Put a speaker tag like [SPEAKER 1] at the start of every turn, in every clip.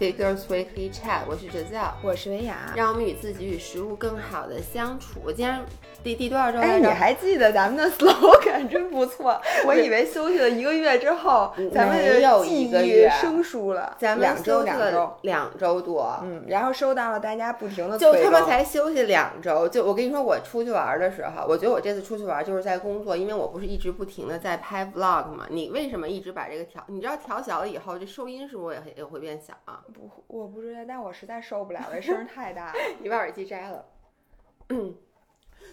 [SPEAKER 1] tekrar with. 我是哲教，
[SPEAKER 2] 我是维雅，
[SPEAKER 1] 让我们与自己与食物更好的相处。我今天第第多少周
[SPEAKER 2] 哎，
[SPEAKER 1] 来着？
[SPEAKER 2] 你还记得咱们的 slogan 真不错。我以为休息了一个月之后，咱们
[SPEAKER 1] 没有
[SPEAKER 2] 的记忆
[SPEAKER 1] 一个月
[SPEAKER 2] 生疏了。
[SPEAKER 1] 咱们
[SPEAKER 2] 两周两周，
[SPEAKER 1] 两周多，
[SPEAKER 2] 嗯，然后收到了大家不停的
[SPEAKER 1] 就他妈才休息两周。就我跟你说，我出去玩的时候，我觉得我这次出去玩就是在工作，因为我不是一直不停的在拍 vlog 嘛。你为什么一直把这个调？你知道调小了以后，这收音是不是也会也会变小啊？
[SPEAKER 2] 不，我不知道，但我实在受不了，这声儿 太大了。
[SPEAKER 1] 你把耳机摘了。嗯，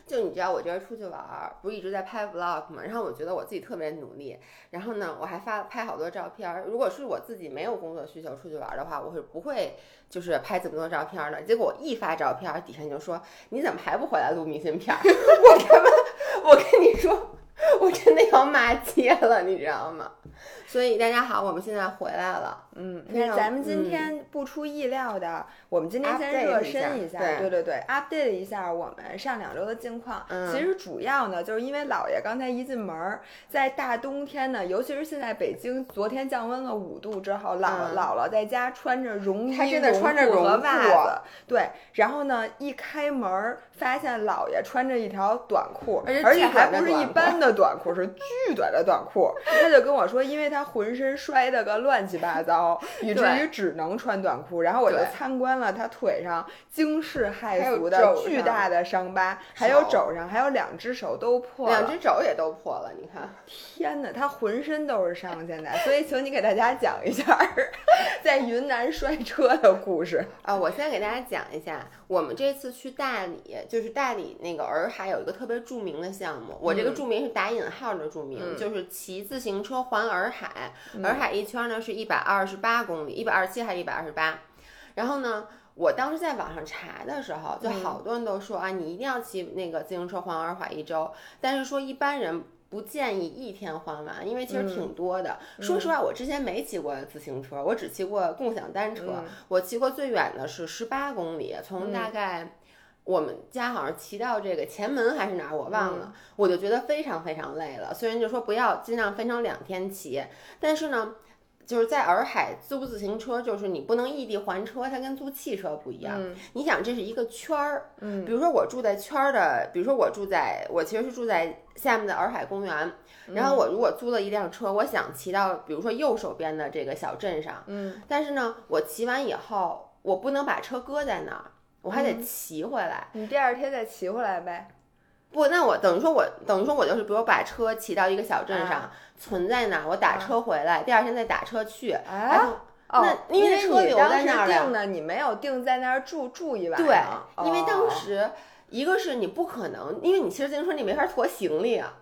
[SPEAKER 1] 就你知道我这出去玩儿，不是一直在拍 vlog 嘛？然后我觉得我自己特别努力，然后呢，我还发拍好多照片儿。如果是我自己没有工作需求出去玩儿的话，我是不会就是拍这么多照片儿的。结果我一发照片儿，底下就说你怎么还不回来录明信片儿？我他妈，我跟你说，我真的要骂街了，你知道吗？所以大家好，我们现在回来了。
[SPEAKER 2] 嗯，那咱们今
[SPEAKER 1] 嗯
[SPEAKER 2] 天不出意料的，我们今天先热身一下，
[SPEAKER 1] 对
[SPEAKER 2] 对对对，update 一下我们上两周的近况。
[SPEAKER 1] 嗯
[SPEAKER 2] 其实主要呢，就是因为姥爷刚才一进门儿，在大冬天呢，尤其是现在北京，昨天降温了五度之后，姥、
[SPEAKER 1] 嗯
[SPEAKER 2] 姥姥在家穿着绒衣、
[SPEAKER 1] 她真的穿着
[SPEAKER 2] 绒裤和袜子，对，然后呢，一开门儿发现姥爷穿着一条短裤，
[SPEAKER 1] 而且
[SPEAKER 2] 还不是一般的短裤，是巨短的短裤。他就跟我说，因为他浑身摔得个乱七八糟，以至于只能穿短裤。然后我就参观了他腿上惊世骇俗的巨大的伤疤，还有肘上，还有两只手都破了。
[SPEAKER 1] 两只肘也都破了，你看。
[SPEAKER 2] 天哪，他浑身都是伤，现在。所以，请你给大家讲一下在云南摔车的故事。
[SPEAKER 1] 啊，我先给大家讲一下，我们这次去大理，就是大理那个洱海有一个特别著名的项目，我这个
[SPEAKER 2] 嗯
[SPEAKER 1] 著名是打引号的著名，
[SPEAKER 2] 嗯
[SPEAKER 1] 就是骑自行车环洱海，洱海一圈呢是一百二十八公里，一百二十七还是一百二十八？然后呢？我当时在网上查的时候，就
[SPEAKER 2] 嗯
[SPEAKER 1] 好多人都说、啊，你一定要骑那个自行车环洱海一周，但是说一般人不建议一天环完，因为其实
[SPEAKER 2] 嗯
[SPEAKER 1] 挺多的。说实话，我之前没骑过自行车，我只骑过共享单车。
[SPEAKER 2] 嗯
[SPEAKER 1] 我骑过最远的是十八公里，从大概我们家好像骑到这个前门还是哪儿，我忘了，我就觉得非常非常累了。虽然就说不要尽量分成两天骑，但是呢。就是在洱海租自行车，就是你不能异地还车，它跟租汽车不一样。
[SPEAKER 2] 嗯
[SPEAKER 1] 你想，这是一个圈儿，
[SPEAKER 2] 嗯
[SPEAKER 1] 比如说我住在圈儿的，比如说我住在，我其实是住在下面的洱海公园，然后我如果租了一辆车，我想骑到比如说右手边的这个小镇上，
[SPEAKER 2] 嗯
[SPEAKER 1] 但是呢，我骑完以后，我不能把车搁在那儿，我还
[SPEAKER 2] 嗯
[SPEAKER 1] 得骑回来。
[SPEAKER 2] 你第二天再骑回来呗。
[SPEAKER 1] 不，那我等于说我等于说我就是，比如把车骑到一个小镇上，
[SPEAKER 2] 啊
[SPEAKER 1] 存在那儿，我打车回来，第二天再打车去。
[SPEAKER 2] 哎
[SPEAKER 1] 那因为
[SPEAKER 2] 为
[SPEAKER 1] 车留
[SPEAKER 2] 你当时
[SPEAKER 1] 在那儿了
[SPEAKER 2] 定的，你没有定在那儿住住一晚
[SPEAKER 1] 对
[SPEAKER 2] 上，
[SPEAKER 1] 因为当
[SPEAKER 2] 哦
[SPEAKER 1] 时一个是你不可能，因为你骑着自行车你没法驮行李啊，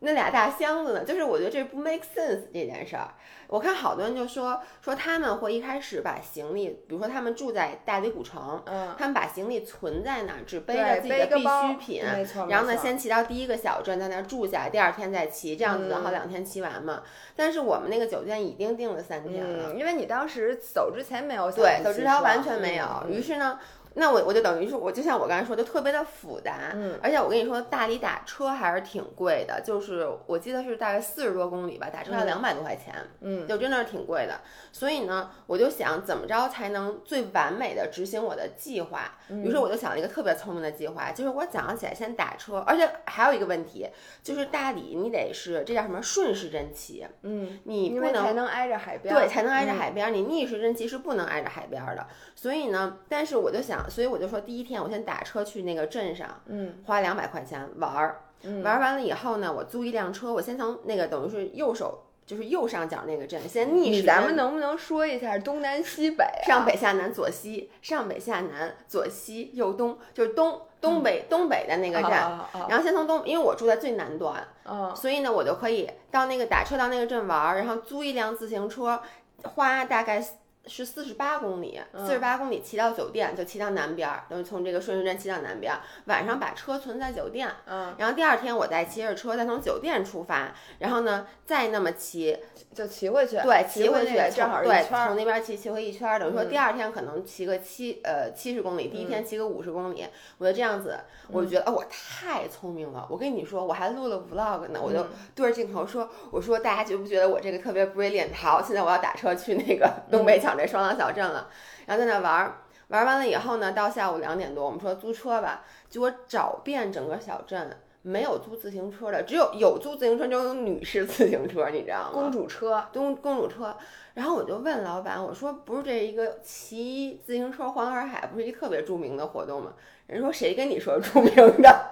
[SPEAKER 1] 那俩大箱子呢，就是我觉得这不 make sense 这件事儿。我看好多人就说说他们会一开始把行李，比如说他们住在大理古城，
[SPEAKER 2] 嗯，
[SPEAKER 1] 他们把行李存在那儿，只背着自己的必需品，
[SPEAKER 2] 没错
[SPEAKER 1] 然后呢，先骑到第一个小镇，在那儿住下，第二天再骑，这样子正好
[SPEAKER 2] 嗯
[SPEAKER 1] 两天骑完嘛。但是我们那个酒店已经订了三天了，
[SPEAKER 2] 嗯，因为你当时走之前没有想
[SPEAKER 1] 对，走之前完全没有。
[SPEAKER 2] 嗯
[SPEAKER 1] 于是呢，那我我就等于是我就像我刚才说，就特别的复杂。
[SPEAKER 2] 嗯
[SPEAKER 1] 而且我跟你说，大理打车还是挺贵的，就是我记得是大概四十多公里吧，打车要
[SPEAKER 2] 嗯
[SPEAKER 1] 两百多块钱，
[SPEAKER 2] 嗯
[SPEAKER 1] 就真的是挺贵的。所以呢，我就想怎么着才能最完美的执行我的计划。
[SPEAKER 2] 嗯
[SPEAKER 1] 于是我就想了一个特别聪明的计划，就是我早上起来先打车，而且还有一个问题，就是大理你得是这叫什么顺时针骑，
[SPEAKER 2] 嗯，
[SPEAKER 1] 你不能
[SPEAKER 2] 因为才能挨着海边儿，
[SPEAKER 1] 对，才能挨着
[SPEAKER 2] 嗯
[SPEAKER 1] 海边儿。你逆时针骑是不能挨着海边儿的。所以呢，但是我就想，所以我就说，第一天我先打车去那个镇上，
[SPEAKER 2] 嗯
[SPEAKER 1] 花两百块钱玩儿。
[SPEAKER 2] 嗯
[SPEAKER 1] 玩儿完了以后呢，我租一辆车，我先从那个等于是右手，就是右上角那个镇，先逆时针。
[SPEAKER 2] 咱们能不能说一下东南西北啊？
[SPEAKER 1] 上北下南左西，上北下南左西右东，就是东东北、东北的那个站。然后先从东，因为我住在最南端，
[SPEAKER 2] 啊
[SPEAKER 1] 所以呢，我就可以到那个打车到那个镇玩儿，然后租一辆自行车，花大概是四十八公里，
[SPEAKER 2] 嗯
[SPEAKER 1] 四十八公里骑到酒店，就骑到南边儿，等于从这个顺时针骑到南边儿，晚上把车存在酒店，
[SPEAKER 2] 嗯，
[SPEAKER 1] 然后第二天我再骑着车再从酒店出发，然后呢再那么骑，
[SPEAKER 2] 就骑回去，
[SPEAKER 1] 对，
[SPEAKER 2] 骑
[SPEAKER 1] 回去
[SPEAKER 2] 正好
[SPEAKER 1] 从对从那边骑骑回一圈儿，等于说
[SPEAKER 2] 嗯
[SPEAKER 1] 第二天可能骑个七呃七十公里，第一天骑个五十公里，我就这样子，我就
[SPEAKER 2] 嗯
[SPEAKER 1] 觉得哦我太聪明了，我跟你说我还录了 vlog 呢，我就
[SPEAKER 2] 嗯
[SPEAKER 1] 对着镜头说，我说大家觉不觉得我这个特别 brilliant？好，现在我要打车去那个东北角这双廊小镇了，然后在那玩儿。玩完了以后呢，到下午两点多，我们说租车吧，结果找遍整个小镇，没有租自行车的，只有有租自行车，就有女士自行车，你知道吗？
[SPEAKER 2] 公主车，
[SPEAKER 1] 公公主车。然后我就问老板，我说不是这一个骑自行车环洱海不是一特别著名的活动吗？人说谁跟你说著名的？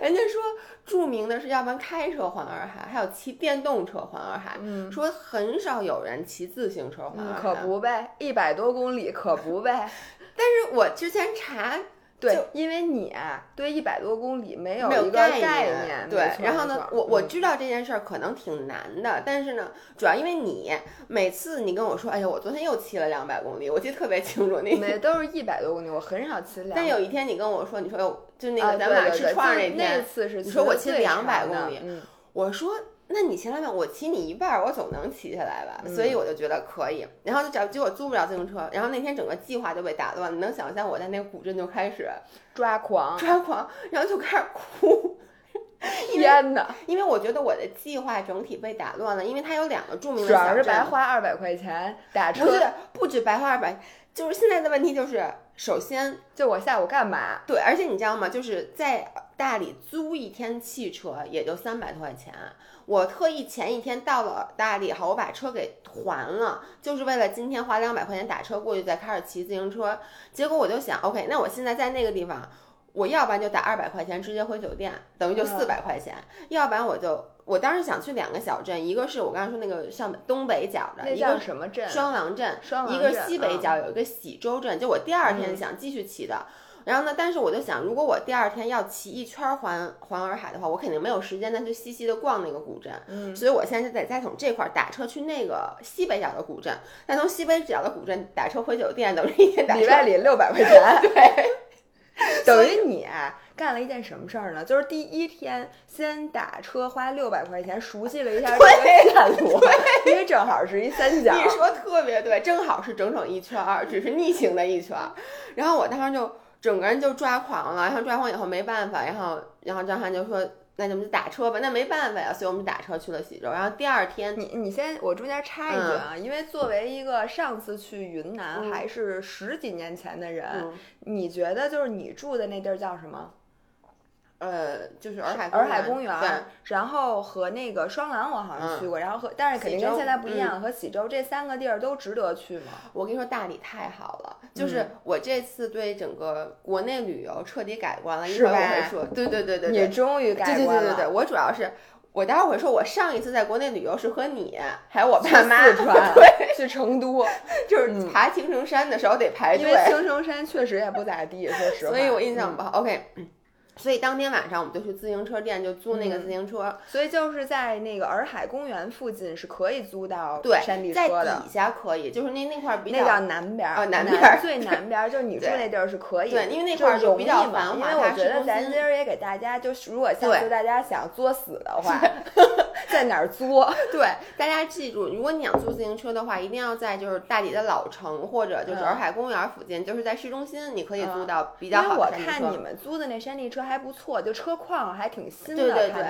[SPEAKER 1] 人家说著名的是，要不然开车环洱海，还有骑电动车环洱海。
[SPEAKER 2] 嗯，
[SPEAKER 1] 说很少有人骑自行车环洱海，
[SPEAKER 2] 可不呗，一百多公里可不呗。
[SPEAKER 1] 但是我之前查。
[SPEAKER 2] 对，因为你对一百多公里
[SPEAKER 1] 没
[SPEAKER 2] 有一个概
[SPEAKER 1] 念，对。然后呢，我我知道这件事儿可能挺难的，但是呢，主要因为你每次你跟我说，哎呀，我昨天又骑了两百公里，我记得特别清楚。那
[SPEAKER 2] 每都是一百多公里，我很少骑两。
[SPEAKER 1] 但有一天你跟我说，你说就那个咱俩吃串那天，
[SPEAKER 2] 那次是
[SPEAKER 1] 你说我骑两百公里，
[SPEAKER 2] 嗯，
[SPEAKER 1] 我说。那你骑两秒我骑你一半，我总能骑下来吧？所以我就觉得可以。然后就找结果租不了自行车，然后那天整个计划就被打乱。你能想象我在那个古镇就开始
[SPEAKER 2] 抓狂，
[SPEAKER 1] 抓狂，然后就开始哭。
[SPEAKER 2] 天哪！
[SPEAKER 1] 因为我觉得我的计划整体被打乱了，因为它有两个著名的
[SPEAKER 2] 主要是白花二百块钱打车，
[SPEAKER 1] 不是不止白花二百，就是现在的问题就是，首先
[SPEAKER 2] 就我下午干嘛？
[SPEAKER 1] 对，而且你知道吗？就是在大理租一天汽车也就三百多块钱。我特意前一天到了大理后，我把车给还了，就是为了今天花两百块钱打车过去，再开始骑自行车。结果我就想，OK，那我现在在那个地方，我要不然就打二百块钱直接回酒店，等于就四百块钱；要不然我就，我当时想去两个小镇，一个是我刚才说那个上东北角的，一个
[SPEAKER 2] 什么镇？
[SPEAKER 1] 双廊镇。
[SPEAKER 2] 双。
[SPEAKER 1] 一个西北角有一个喜洲镇，就我第二天想继续骑的。然后呢？但是我就想，如果我第二天要骑一圈环环洱海的话，我肯定没有时间再去细细的逛那个古镇。
[SPEAKER 2] 嗯，
[SPEAKER 1] 所以我现在在再从这块打车去那个西北角的古镇，再从西北角的古镇打车回酒店，等于一天打
[SPEAKER 2] 里外里六百块钱。
[SPEAKER 1] 对，
[SPEAKER 2] 等于你干了一件什么事儿呢？就是第一天先打车花六百块钱熟悉了一下 这个线路，因为正好是一三角。
[SPEAKER 1] 你说特别对，正好是整整一圈儿，只是逆行的一圈儿。然后我当时就。整个人就抓狂了，然后抓狂以后没办法，然后然后张翰就说：“那咱们就打车吧。”那没办法呀，所以我们打车去了喜洲。然后第二天，
[SPEAKER 2] 你你先，我中间插一句啊，因为作为一个上次去云南还是十几年前的人，你觉得就是你住的那地儿叫什么？
[SPEAKER 1] 呃，就是洱海
[SPEAKER 2] 洱海公园，
[SPEAKER 1] 对，
[SPEAKER 2] 然后和那个双廊我好像去过，然后和但是肯定跟现在不一样，和喜洲这三个地儿都值得去吗？
[SPEAKER 1] 我跟你说，大理太好了，就是我这次对整个国内旅游彻底改观了，
[SPEAKER 2] 是吧？
[SPEAKER 1] 对对对对，
[SPEAKER 2] 你终于改
[SPEAKER 1] 观了。对对对对，我主要是我待会儿说，我上一次在国内旅游是和你还有我爸妈
[SPEAKER 2] 四川
[SPEAKER 1] 对
[SPEAKER 2] 去成都，
[SPEAKER 1] 就是爬青城山的时候得排队，
[SPEAKER 2] 因为青城山确实也不咋地，说实话，
[SPEAKER 1] 所以我印象不好。OK。所以当天晚上我们就去自行车店，就租那个自行车。
[SPEAKER 2] 所以就是在那个洱海公园附近是可以租到山地
[SPEAKER 1] 车的。在底下可以，就是那那块儿比较
[SPEAKER 2] 那叫南边儿，
[SPEAKER 1] 南边儿
[SPEAKER 2] 最南边儿，就是你住那地儿是可以。
[SPEAKER 1] 对，因为那块儿
[SPEAKER 2] 就
[SPEAKER 1] 比较繁
[SPEAKER 2] 华。因为我觉得咱今儿也给大家，就是如果下次大家想作死的话，在哪儿作？
[SPEAKER 1] 对，大家记住，如果你想租自行车的话，一定要在就是大理的老城或者就是洱海公园附近，就是在市中心，你可以租到比较好
[SPEAKER 2] 的山地车。因为我看你们租的那山地车还不错，就。车况还挺新的，
[SPEAKER 1] 对对对。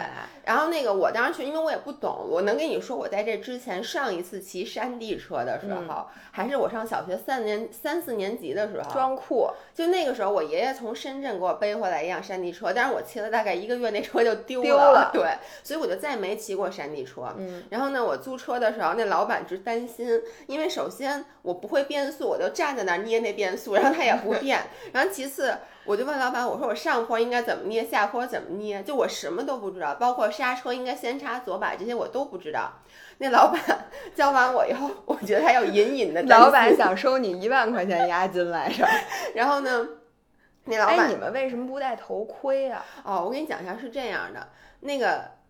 [SPEAKER 1] 然后那个我当时去，因为我也不懂，我能跟你说，我在这之前上一次骑山地车的时候，还是我上小学三年三四年级的时候，
[SPEAKER 2] 装酷。
[SPEAKER 1] 就那个时候，我爷爷从深圳给我背回来一辆山地车，但是我骑了大概一个月，那车就丢
[SPEAKER 2] 了。
[SPEAKER 1] 对，所以我就再没骑过山地车。
[SPEAKER 2] 嗯。
[SPEAKER 1] 然后呢，我租车的时候，那老板直担心，因为首先我不会变速，我就站在那儿捏那变速，然后他也不变。然后其次。我就问老板，我说我上坡应该怎么捏，下坡怎么捏？就我什么都不知道，包括刹车应该先插左把这些我都不知道。那老板 教完我以后，我觉得他有隐隐的。
[SPEAKER 2] 老板想收你一万块钱押金来着。
[SPEAKER 1] 然后呢，那老板，
[SPEAKER 2] 哎，你们为什么不戴头盔啊？
[SPEAKER 1] 哦，我给你讲一下，是这样的，那个。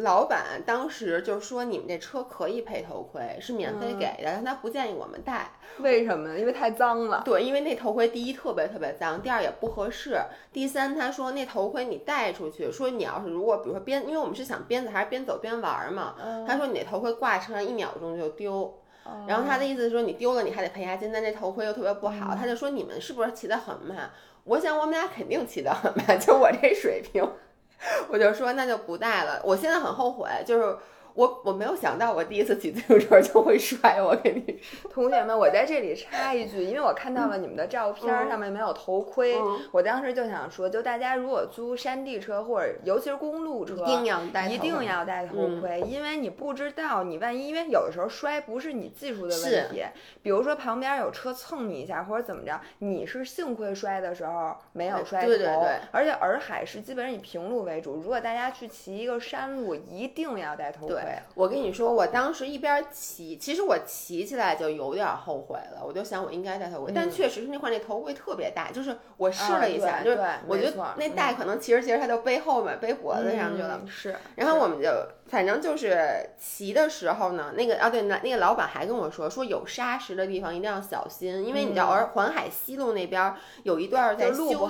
[SPEAKER 1] 老板当时就说：“你们这车可以配头盔，是免费给的，但他不建议我们戴。
[SPEAKER 2] 为什么？因为太脏了。
[SPEAKER 1] 对，因为那头盔第一特别特别脏，第二也不合适。第三，他说那头盔你戴出去，说你要是如果比如说边，因为我们是想边走还是边走边玩嘛。他说你那头盔挂车上一秒钟就丢。然后他的意思是说你丢了你还得赔押金，但那头盔又特别不好。他就说你们是不是骑得很慢？我想我们俩肯定骑得很慢，就我这水平。”我就说那就不带了。我现在很后悔，就是我我没有想到我第一次骑自行车就会摔，我跟你说。
[SPEAKER 2] 同学们，我在这里插一句，因为我看到了你们的照片，
[SPEAKER 1] 嗯
[SPEAKER 2] 上面没有头盔，
[SPEAKER 1] 嗯
[SPEAKER 2] 我当时就想说，就大家如果租山地车或者尤其是公路车，
[SPEAKER 1] 一定要戴头盔，
[SPEAKER 2] 一定要戴头盔，因为你不知道你万一，因为有的时候摔不是你技术的问题，比如说旁边有车蹭你一下或者怎么着，你是幸亏摔的时候没有摔头，
[SPEAKER 1] 对对对
[SPEAKER 2] 而且洱海是基本上以平路为主，如果大家去骑一个山路，一定要戴头盔。
[SPEAKER 1] 对，我跟你说，我当时一边骑，其实我骑起来就有点后悔了，我就想我应该戴头盔，但
[SPEAKER 2] 嗯
[SPEAKER 1] 确实是那块那头盔特别大，就是我试
[SPEAKER 2] 啊
[SPEAKER 1] 了一下，
[SPEAKER 2] 对
[SPEAKER 1] 就是我觉得那带可能骑着骑着它就背后面、背脖子上去了。
[SPEAKER 2] 嗯是，
[SPEAKER 1] 然后我们就反正就是骑的时候呢，那个啊对，那那个老板还跟我说，说有沙石的地方一定要小心，因为你知道，
[SPEAKER 2] 嗯
[SPEAKER 1] 而环海西路那边有一段在修路，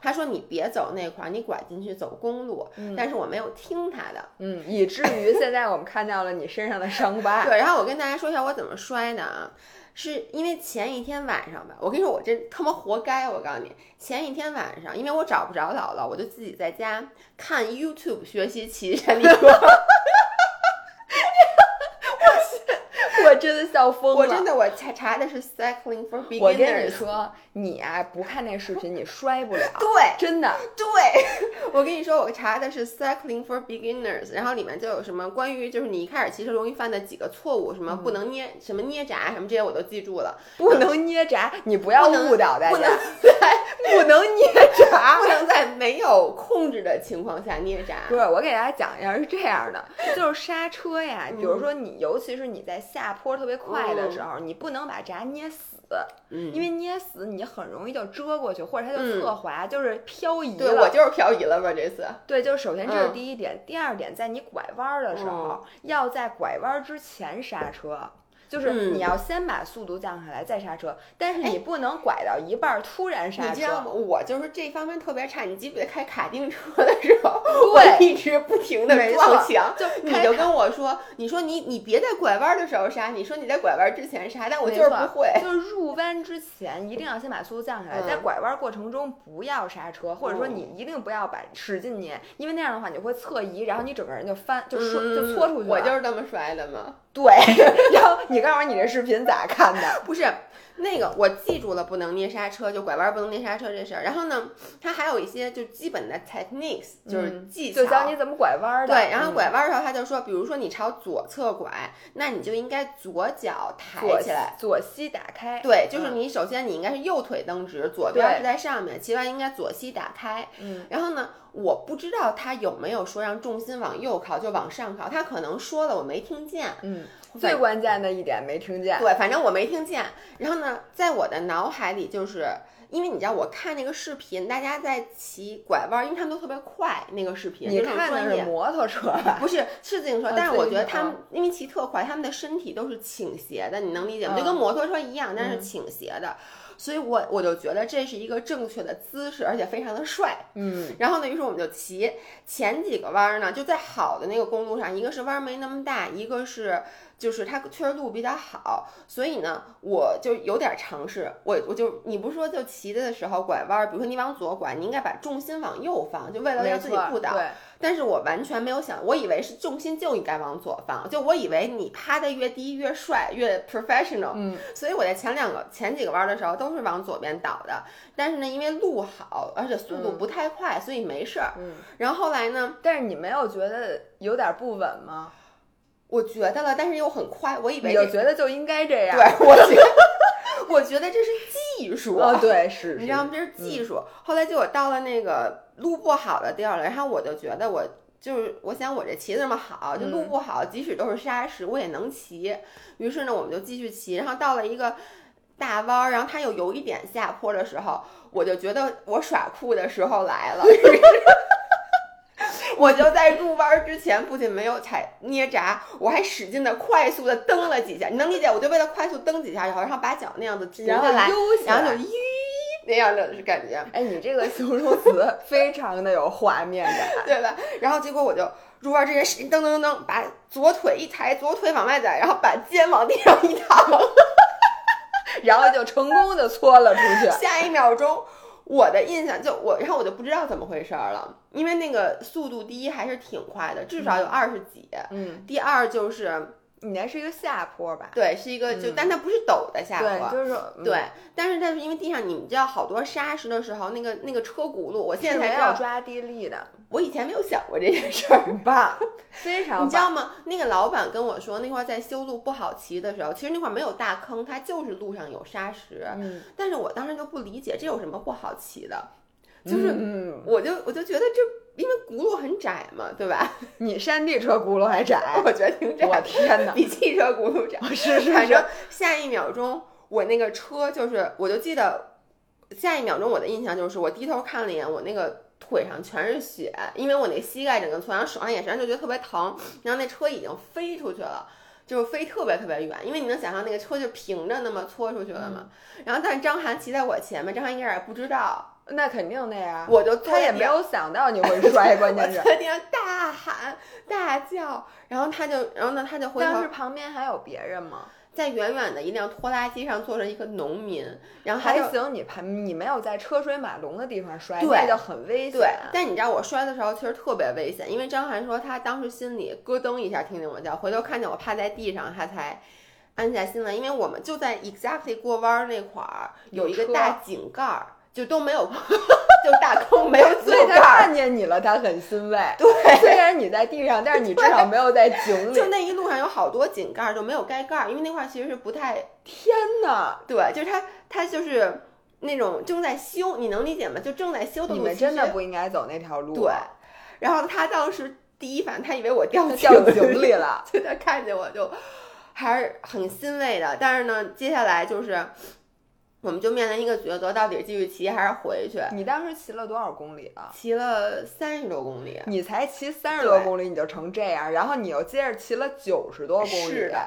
[SPEAKER 1] 他说你别走那块儿，你拐进去走公路，但是我没有听他的。
[SPEAKER 2] 嗯，以至于现在我们看到了你身上的伤疤。
[SPEAKER 1] 对，然后我跟大家说一下我怎么摔的啊，是因为前一天晚上吧，我跟你说，我真他妈活该！我告诉你，前一天晚上，因为我找不着姥姥，我就自己在家看 YouTube 学习骑山地车。
[SPEAKER 2] 我真的笑疯了。
[SPEAKER 1] 我真的我查查的是 Cycling for Beginners。
[SPEAKER 2] 我跟你说，你啊不看那视频，你摔不了。
[SPEAKER 1] 对
[SPEAKER 2] 真的。
[SPEAKER 1] 对，我跟你说，我查的是 Cycling for Beginners，然后里面就有什么关于就是你一开始骑车容易犯的几个错误，什么不能捏、什么捏闸什么这些我都记住了，
[SPEAKER 2] 不能捏闸，你不要误导大
[SPEAKER 1] 不能
[SPEAKER 2] 家，不能捏闸
[SPEAKER 1] 不。能在没有控制的情况下捏闸。
[SPEAKER 2] 不是，我给大家讲一下，是这样的，就是刹车呀，比如说你，尤其是你在下坡特别快的时候，你不能把闸捏死，
[SPEAKER 1] 嗯，
[SPEAKER 2] 因为捏死你很容易就遮过去，或者它就
[SPEAKER 1] 嗯
[SPEAKER 2] 侧滑，就是漂移了
[SPEAKER 1] 对我。就是漂移了吧这次。
[SPEAKER 2] 对，就是首先这是
[SPEAKER 1] 嗯
[SPEAKER 2] 第一点，第二点，在你拐弯儿的时候，要在拐弯儿之前刹车。就是
[SPEAKER 1] 嗯
[SPEAKER 2] 你要先把速度降下来再刹车，但是你不能拐到一半儿突然刹
[SPEAKER 1] 你知道吗？
[SPEAKER 2] 车。
[SPEAKER 1] 我就是这方面特别差。你记不记得开卡丁车的时候，
[SPEAKER 2] 对
[SPEAKER 1] 我一直不停的撞墙，
[SPEAKER 2] 就
[SPEAKER 1] 你就跟我说，你说你你别在拐弯的时候刹，你说你在拐弯之前刹，但我就是不会。
[SPEAKER 2] 就是入弯之前一定要先把速度降下来，
[SPEAKER 1] 嗯
[SPEAKER 2] 在拐弯过程中不要刹车，或者说
[SPEAKER 1] 嗯
[SPEAKER 2] 你一定不要把使劲捏，因为那样的话你会侧移，然后你整个人就翻就摔
[SPEAKER 1] 嗯
[SPEAKER 2] 就搓出去了。
[SPEAKER 1] 我就是这么摔的嘛。
[SPEAKER 2] 对，然后你告诉我你这视频咋看的？
[SPEAKER 1] 不是那个，我记住了不能捏刹车，就拐弯不能捏刹车这事儿。然后呢，它还有一些就基本的 techniques，就是
[SPEAKER 2] 嗯
[SPEAKER 1] 技巧。
[SPEAKER 2] 就教你怎么拐弯的。
[SPEAKER 1] 对，然后
[SPEAKER 2] 嗯
[SPEAKER 1] 拐弯的时候，他就说，比如说你朝左侧拐，那你就应该左脚抬起来。
[SPEAKER 2] 左膝打开。
[SPEAKER 1] 对，就是
[SPEAKER 2] 嗯
[SPEAKER 1] 你首先你应该是右腿蹬直，左边
[SPEAKER 2] 对
[SPEAKER 1] 是在上面，其他应该左膝打开。
[SPEAKER 2] 嗯，
[SPEAKER 1] 然后呢，我不知道他有没有说让重心往右靠，就往上靠，他可能说了，我没听见。
[SPEAKER 2] 嗯，
[SPEAKER 1] 反
[SPEAKER 2] 最关键的一点没听见。
[SPEAKER 1] 对，反正我没听见。然后呢，在我的脑海里，就是因为你知道，我看那个视频，大家在骑拐弯，因为他们都特别快，那个视频
[SPEAKER 2] 你看的。是摩托车吧？
[SPEAKER 1] 不是是自行车，
[SPEAKER 2] 啊
[SPEAKER 1] 但是我觉得他们因为骑特快，他们的身体都是倾斜的，你能理解吗？
[SPEAKER 2] 嗯
[SPEAKER 1] 就跟摩托车一样，但是
[SPEAKER 2] 嗯
[SPEAKER 1] 倾斜的，所以我我就觉得这是一个正确的姿势，而且非常的帅。
[SPEAKER 2] 嗯，
[SPEAKER 1] 然后呢，于是我们就骑前几个弯儿呢，就在好的那个公路上，一个是弯儿没那么大，一个是就是它确实路比较好，所以呢，我就有点尝试，我我就你不是说就骑的时候拐弯儿，比如说你往左拐，你应该把重心往右放，就为了让自己不倒。
[SPEAKER 2] 对，
[SPEAKER 1] 但是我完全没有想，我以为是重心就应该往左放，就我以为你趴的越低越帅越 professional，
[SPEAKER 2] 嗯，
[SPEAKER 1] 所以我在前两个前几个弯的时候都是往左边倒的。但是呢，因为路好，而且速度
[SPEAKER 2] 嗯
[SPEAKER 1] 不太快，所以没事儿。
[SPEAKER 2] 嗯，
[SPEAKER 1] 然后后来呢，
[SPEAKER 2] 但是你没有觉得有点不稳吗？
[SPEAKER 1] 我觉得了，但是又很快，我以为
[SPEAKER 2] 你觉得就应该这样。
[SPEAKER 1] 对，我觉得 我觉得这是技术，
[SPEAKER 2] 哦，对，是，
[SPEAKER 1] 你知道吗？这是技术。后来就我到了那个路不好的地儿了，然后我就觉得我就是我想我这骑的这么好，就路
[SPEAKER 2] 嗯
[SPEAKER 1] 不好，即使都是沙石，我也能骑。于是呢，我们就继续骑，然后到了一个大弯儿，然后它又有一点下坡的时候，我就觉得我耍酷的时候来了。我就在入弯儿之前，不仅没有踩捏闸，我还使劲的快速的蹬了几下。你能理解？我就为了快速蹬几下，然后然后把脚那样子停
[SPEAKER 2] 然后
[SPEAKER 1] 下来，然后就咦那样的感觉。
[SPEAKER 2] 哎，你这个形容词非常的有画面感。
[SPEAKER 1] 对吧？然后结果我就入弯之前使劲蹬蹬蹬蹬，把左腿一抬，左腿往外踩，然后把肩往地上一躺，
[SPEAKER 2] 然后就成功的搓了出去。
[SPEAKER 1] 下一秒钟我的印象就我，然后我就不知道怎么回事儿了，因为那个速度第一还是挺快的，至少有二十几。
[SPEAKER 2] 嗯，
[SPEAKER 1] 第二就是
[SPEAKER 2] 你那是一个下坡吧？
[SPEAKER 1] 对，是一个就，
[SPEAKER 2] 嗯
[SPEAKER 1] 但它不是陡的下
[SPEAKER 2] 对，
[SPEAKER 1] 坡。
[SPEAKER 2] 就是说嗯
[SPEAKER 1] 对，但是它是因为地上你们知道好多沙石的时候，那个那个车轱辘，我现在才知道，
[SPEAKER 2] 没有抓地力的，
[SPEAKER 1] 我以前没有想过这件事儿。
[SPEAKER 2] 很棒，非常棒。
[SPEAKER 1] 你知道吗？那个老板跟我说，那块儿在修路不好骑的时候，其实那块儿没有大坑，它就是路上有沙石。
[SPEAKER 2] 嗯，
[SPEAKER 1] 但是我当时就不理解这有什么不好骑的，就是
[SPEAKER 2] 嗯，
[SPEAKER 1] 我就我就觉得这因为轱辘很窄嘛，对吧？
[SPEAKER 2] 你山地车轱辘还窄，
[SPEAKER 1] 我觉得挺窄
[SPEAKER 2] 我
[SPEAKER 1] 的，
[SPEAKER 2] 天哪！
[SPEAKER 1] 比汽车轱辘窄。
[SPEAKER 2] 是是
[SPEAKER 1] 反正
[SPEAKER 2] 是，
[SPEAKER 1] 下一秒钟，我那个车就是，我就记得下一秒钟我的印象就是，我低头看了一眼，我那个腿上全是血，因为我那膝盖整个挫，然后手上也是，然后就觉得特别疼，然后那车已经飞出去了。就是飞特别特别远，因为你能想象那个车就平着那么搓出去了嘛。然后，但是张涵骑在我前面，张涵应该也不知道，
[SPEAKER 2] 那肯定的呀。
[SPEAKER 1] 我就
[SPEAKER 2] 他也没有想到你会摔，关键是。
[SPEAKER 1] 在地上大喊大叫，然后他就，然后呢，他就回头
[SPEAKER 2] 当时旁边还有别人吗？
[SPEAKER 1] 在远远的一辆拖拉机上坐着一个农民，然后
[SPEAKER 2] 还行，你旁你没有在车水马龙的地方摔，
[SPEAKER 1] 对
[SPEAKER 2] 那就很危险。
[SPEAKER 1] 对，但你知道我摔的时候其实特别危险，因为张涵说他当时心里咯噔一下，听见我叫，回头看见我趴在地上，他才安下心来，因为我们就在 exactly 过弯儿那块儿有一个大井盖儿，就都没有，就大坑没有井
[SPEAKER 2] 所以他，看见你了，他很欣慰。
[SPEAKER 1] 对。
[SPEAKER 2] 虽然你在地上，但是你至少没有在井里
[SPEAKER 1] 就。那一路上有好多井盖儿，就没有盖盖儿，因为那块儿其实是不太
[SPEAKER 2] 天哪！
[SPEAKER 1] 对，就是他，他就是那种正在修，你能理解吗？就正在修的路，
[SPEAKER 2] 你们真的不应该走那条路。
[SPEAKER 1] 对。然后他当时第一反应，他以为我掉
[SPEAKER 2] 他掉井
[SPEAKER 1] 里
[SPEAKER 2] 里了。
[SPEAKER 1] 就他看见我就还是很欣慰的。但是呢，接下来就是我们就面临一个抉择，到底继续骑还是回去？
[SPEAKER 2] 你当时骑了多少公里啊？
[SPEAKER 1] 骑了三十多公里，
[SPEAKER 2] 你才骑三十多公里你就成这样，然后你又接着骑了九十多公里。
[SPEAKER 1] 是的。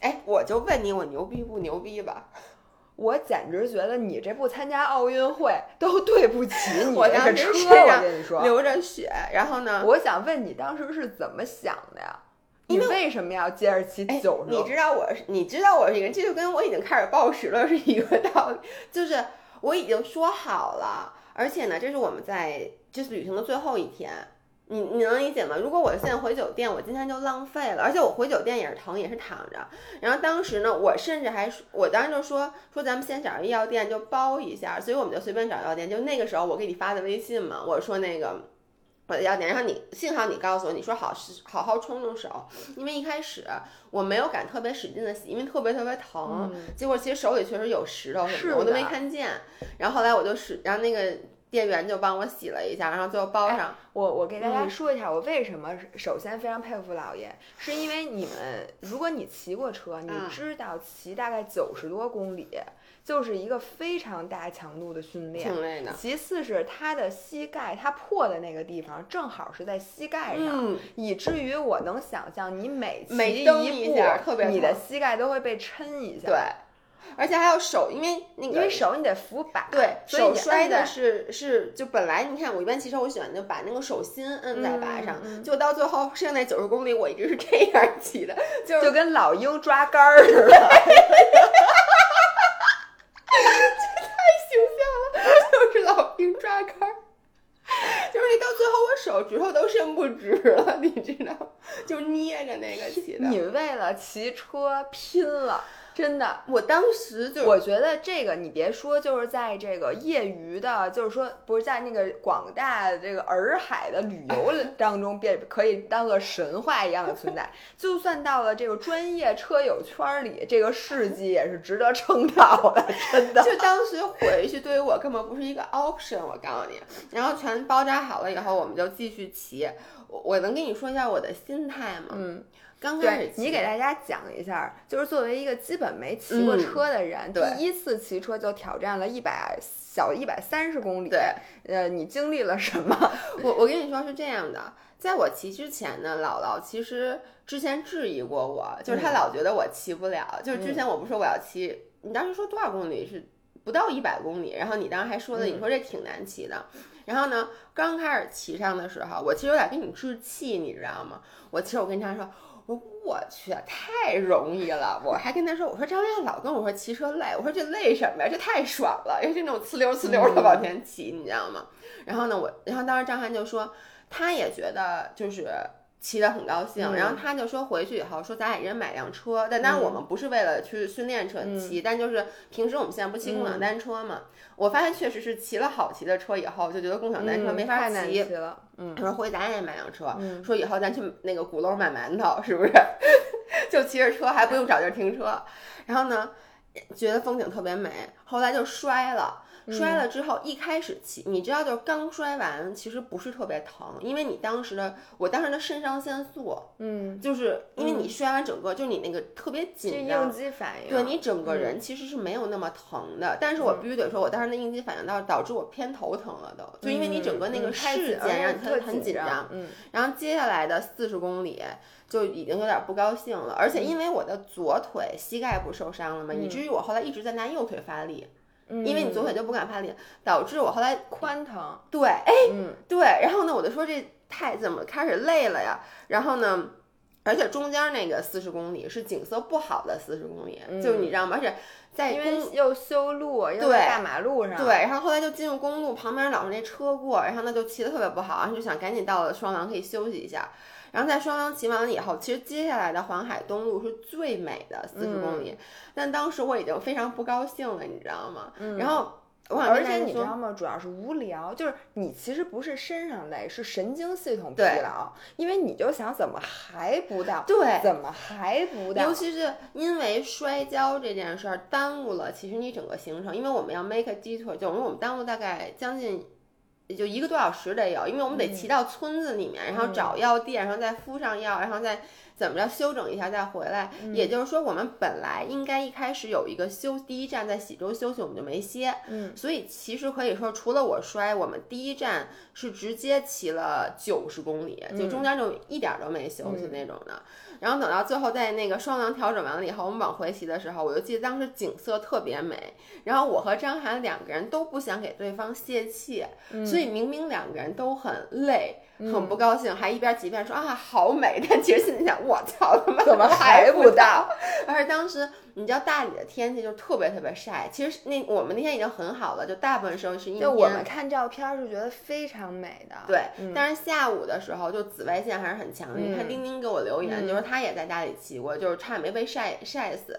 [SPEAKER 1] 哎，我就问你，我牛逼不牛逼吧？
[SPEAKER 2] 我简直觉得你这不参加奥运会都对不起你这个车，我跟你说。
[SPEAKER 1] 流着血，然后呢？
[SPEAKER 2] 我想问你当时是怎么想的呀？你
[SPEAKER 1] 因为
[SPEAKER 2] 为什么要接着骑
[SPEAKER 1] 哎
[SPEAKER 2] 九十？
[SPEAKER 1] 你知道我是，你知道我是一个人，这就跟我已经开始暴食了是一个道理，就是我已经说好了，而且呢，这是我们在这次旅行的最后一天。你你能理解吗？如果我现在回酒店，我今天就浪费了，而且我回酒店也是疼，也是躺着。然后当时呢，我甚至还说我当时就说说咱们先找一药店就包一下，所以我们就随便找药店。就那个时候我给你发的微信嘛，我说那个我的要点，然后你幸好你告诉我，你说好是好好冲冲手，因为一开始我没有敢特别使劲的洗，因为特别特别疼。
[SPEAKER 2] 嗯
[SPEAKER 1] 结果其实手里确实有石头什么
[SPEAKER 2] 是
[SPEAKER 1] 的，我都没看见。然后后来我就使，然后那个店员就帮我洗了一下，然后最后包
[SPEAKER 2] 哎
[SPEAKER 1] 上。
[SPEAKER 2] 我我给大家
[SPEAKER 1] 嗯
[SPEAKER 2] 说一下，我为什么首先非常佩服老爷，是因为你们，如果你骑过车，你
[SPEAKER 1] 嗯
[SPEAKER 2] 知道骑大概九十多公里，就是一个非常大强度的训练。
[SPEAKER 1] 挺累的，
[SPEAKER 2] 其次是他的膝盖，他破的那个地方正好是在膝盖上，
[SPEAKER 1] 嗯，
[SPEAKER 2] 以至于我能想象你每骑
[SPEAKER 1] 每蹬
[SPEAKER 2] 一
[SPEAKER 1] 一下特别
[SPEAKER 2] 你的膝盖都会被抻一下。
[SPEAKER 1] 对，，而且还有手，因为那个
[SPEAKER 2] 因为手你得扶把，
[SPEAKER 1] 对
[SPEAKER 2] 所以
[SPEAKER 1] 摔的是是就本来你看我一般骑车我喜欢就把那个手心摁在把上，就到最后剩那九十公里我一直是这样骑的，就是
[SPEAKER 2] 就跟老鹰抓杆儿似的。
[SPEAKER 1] 形象了，就是老鹰抓杆儿。就是你到最后，我手指头都伸不直了，你知道？就捏着那个骑的。
[SPEAKER 2] 你为了骑车拼了，真的。
[SPEAKER 1] 我当时就
[SPEAKER 2] 我觉得这个你别说，就是在这个业余的，就是说不是在那个广大的这个洱海的旅游 当中，变可以当个神话一样的存在。就算到了这个专业车友圈儿里，这个事迹也是值得称道的，真的。
[SPEAKER 1] 就当时回去对于我根本不是一个 option，我告诉你。然后全包扎好了以后，我们就继续骑。我我能跟你说一下我的心态吗？
[SPEAKER 2] 嗯，
[SPEAKER 1] 刚开始
[SPEAKER 2] 你给大家讲一下，就是作为一个基本没骑过
[SPEAKER 1] 嗯
[SPEAKER 2] 车的人，
[SPEAKER 1] 对
[SPEAKER 2] 第一次骑车就挑战了一百小一百三十公里，
[SPEAKER 1] 对，
[SPEAKER 2] 呃，你经历了什么？
[SPEAKER 1] 我我跟你说是这样的，在我骑之前呢，姥姥其实之前质疑过我，就是她
[SPEAKER 2] 嗯
[SPEAKER 1] 老觉得我骑不了。就是之前我不说我要骑，你当时说多少公里是不到一百公里，然后你当时还说的，
[SPEAKER 2] 嗯
[SPEAKER 1] 你说这挺难骑的。然后呢，刚开始骑上的时候，我其实有点跟你置气，你知道吗？我其实我跟他说。我说我去，太容易了！我还跟他说，我说张亮老跟我说骑车累，我说这累什么呀？这太爽了，因为这种呲溜呲溜的往前骑，你知道吗？然后呢，我然后当时张翰就说，他也觉得就是。骑得很高兴，然后他就说回去以后说咱俩一人买辆车，但当然我们不是为了去训练车骑，但就是平时我们现在不骑共享单车嘛。我发现确实是骑了好骑的车以后，就觉得共享单车没法
[SPEAKER 2] 骑了。
[SPEAKER 1] 嗯，他说回咱也买辆车，说以后咱去那个鼓楼买馒头，是不是？就骑着车还不用找地儿停车，然后呢，觉得风景特别美，后来就摔了。摔了之后，一开始骑，你知道，就是刚摔完，其实不是特别疼，因为你当时的，我当时的肾上腺素，
[SPEAKER 2] 嗯，
[SPEAKER 1] 就是因为你摔完整个，就你那个特别紧张，
[SPEAKER 2] 应激反应，
[SPEAKER 1] 对你整个人其实是没有那么疼的。但是我必须得说，我当时的应激反应到导致我偏头疼了，都就因为你整个那个事件让你很很紧张，
[SPEAKER 2] 嗯，
[SPEAKER 1] 然后接下来的四十公里就已经有点不高兴了，而且因为我的左腿膝盖不受伤了嘛，以至于我后来一直在拿右腿发力。因为你左腿就不敢发力，导致我后来
[SPEAKER 2] 髋疼。
[SPEAKER 1] 对，哎，
[SPEAKER 2] 嗯，
[SPEAKER 1] 对，然后呢，我就说这太怎么开始累了呀？然后呢，而且中间那个四十公里是景色不好的四十公里，就是你知道吗？而且在
[SPEAKER 2] 因为又修路，又在大马路上。
[SPEAKER 1] 对，然后后来就进入公路，旁边老是那车过，然后那就骑的特别不好，然后就想赶紧到了双廊可以休息一下。然后在双廊骑完了以后，其实接下来的环海东路是最美的四十公里，但当时我已经非常不高兴了，你知道吗？然后我想，
[SPEAKER 2] 而且你知道吗？主要是无聊，就是你其实不是身上累，是神经系统疲劳，因为你就想怎么还不到？
[SPEAKER 1] 对，
[SPEAKER 2] 怎么还不到？
[SPEAKER 1] 尤其是因为摔跤这件事儿耽误了，其实你整个行程，因为我们要 make a detour，就我们耽误大概将近。也就一个多小时得有，因为我们得骑到村子里面，然后找药店，然后再敷上药，然后再怎么着休整一下再回来。也就是说，我们本来应该一开始有一个休第一站在喜洲休息，我们就没歇。
[SPEAKER 2] 嗯，
[SPEAKER 1] 所以其实可以说，除了我摔，我们第一站是直接骑了九十公里，就中间就一点都没休息那种的。然后等到最后，在那个双廊调整完了以后，我们往回骑的时候，我就记得当时景色特别美。然后我和张涵两个人都不想给对方泄气，所以明明两个人都很累、很不高兴，还一边骑一边说啊好美，但其实心里想我操他妈
[SPEAKER 2] 怎么
[SPEAKER 1] 还
[SPEAKER 2] 不
[SPEAKER 1] 到？而且当时你知道大理的天气就特别特别晒，其实那我们那天已经很好了，就大部分时候是阴天。
[SPEAKER 2] 就我们看照片是觉得非常美的，
[SPEAKER 1] 对。但是下午的时候就紫外线还是很强的。你看丁丁给我留言，就说他也在大理骑过，就是差点没被晒晒死，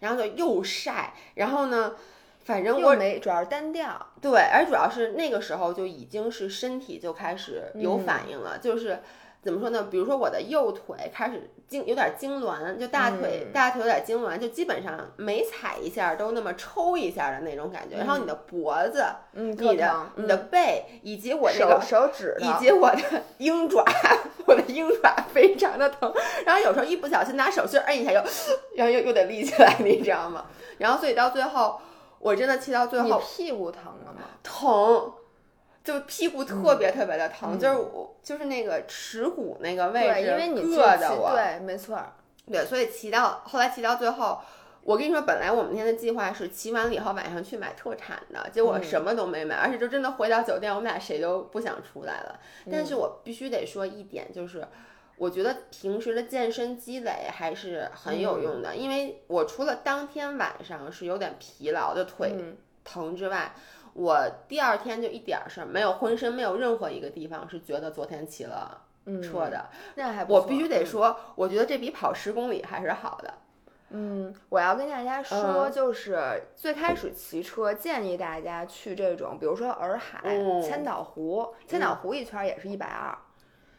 [SPEAKER 1] 然后就又晒，然后呢，反正我
[SPEAKER 2] 没主要是单调，
[SPEAKER 1] 对，而主要是那个时候就已经是身体就开始有反应了，就是。怎么说呢？比如说我的右腿开始痉，有点痉挛，就大腿大腿有点痉挛，就基本上每踩一下都那么抽一下的那种感觉。然后你的脖子，
[SPEAKER 2] 嗯，
[SPEAKER 1] 你的你的背，以及我这个
[SPEAKER 2] 手指，
[SPEAKER 1] 以及我的鹰爪，我的鹰爪非常的疼。然后有时候一不小心拿手心摁一下，又，然后又又得立起来，你知道吗？然后所以到最后，我真的骑到最后，
[SPEAKER 2] 屁股疼了吗？
[SPEAKER 1] 疼。就屁股特别特别的疼，就是我就是那个耻骨那个位置因为你硌的我，
[SPEAKER 2] 对，没错，
[SPEAKER 1] 对，所以骑到后来骑到最后，我跟你说，本来我们那天的计划是骑完了以后晚上去买特产的，结果什么都没买，而且就真的回到酒店，我们俩谁都不想出来了。但是我必须得说一点，就是我觉得平时的健身积累还是很有用的，因为我除了当天晚上是有点疲劳的腿疼之外。我第二天就一点事儿没有，浑身没有任何一个地方是觉得昨天骑了车的。
[SPEAKER 2] 那还
[SPEAKER 1] 我必须得说，我觉得这比跑十公里还是好的。
[SPEAKER 2] 嗯，我要跟大家说，就是最开始骑车建议大家去这种，比如说洱海、千岛湖，千岛湖一圈也是一百二，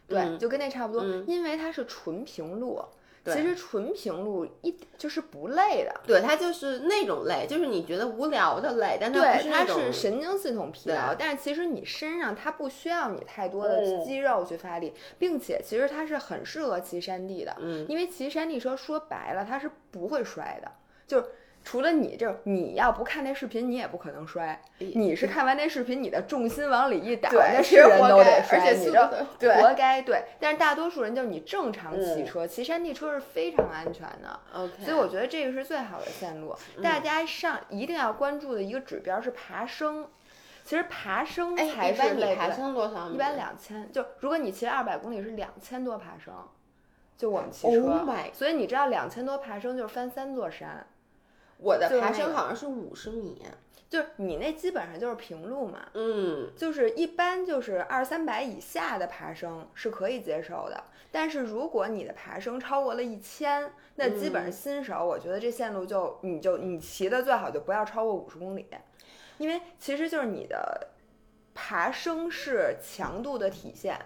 [SPEAKER 2] 对，就跟那差不多，因为它是纯平路。其实纯平路一就是不累的，
[SPEAKER 1] 对它就是那种累，就是你觉得无聊的累，但
[SPEAKER 2] 它
[SPEAKER 1] 它
[SPEAKER 2] 是神经系统疲劳，但是其实你身上它不需要你太多的肌肉去发力，并且其实它是很适合骑山地的，
[SPEAKER 1] 嗯，
[SPEAKER 2] 因为骑山地车说白了它是不会摔的，就是。除了你这，你要不看那视频，你也不可能摔。你是看完那视频，你的重心往里一打，那是人都得摔。你这活该。对，但是大多数人就是你正常骑车，骑山地车是非常安全的。
[SPEAKER 1] OK，
[SPEAKER 2] 所以我觉得这个是最好的线路。大家上一定要关注的一个指标是爬升。其实爬升才是累。
[SPEAKER 1] 爬升多少？
[SPEAKER 2] 一般两千。就如果你骑二百公里是两千多爬升。就我们骑车
[SPEAKER 1] Oh
[SPEAKER 2] 所以你知道两千多爬升就是翻三座山，
[SPEAKER 1] 我的爬升好像是五十米，
[SPEAKER 2] 就是你那基本上就是平路嘛，
[SPEAKER 1] 嗯，
[SPEAKER 2] 就是一般就是二三百以下的爬升是可以接受的，但是如果你的爬升超过了一千，那基本上新手，我觉得这线路就你就你骑的最好就不要超过五十公里，因为其实就是你的爬升是强度的体现。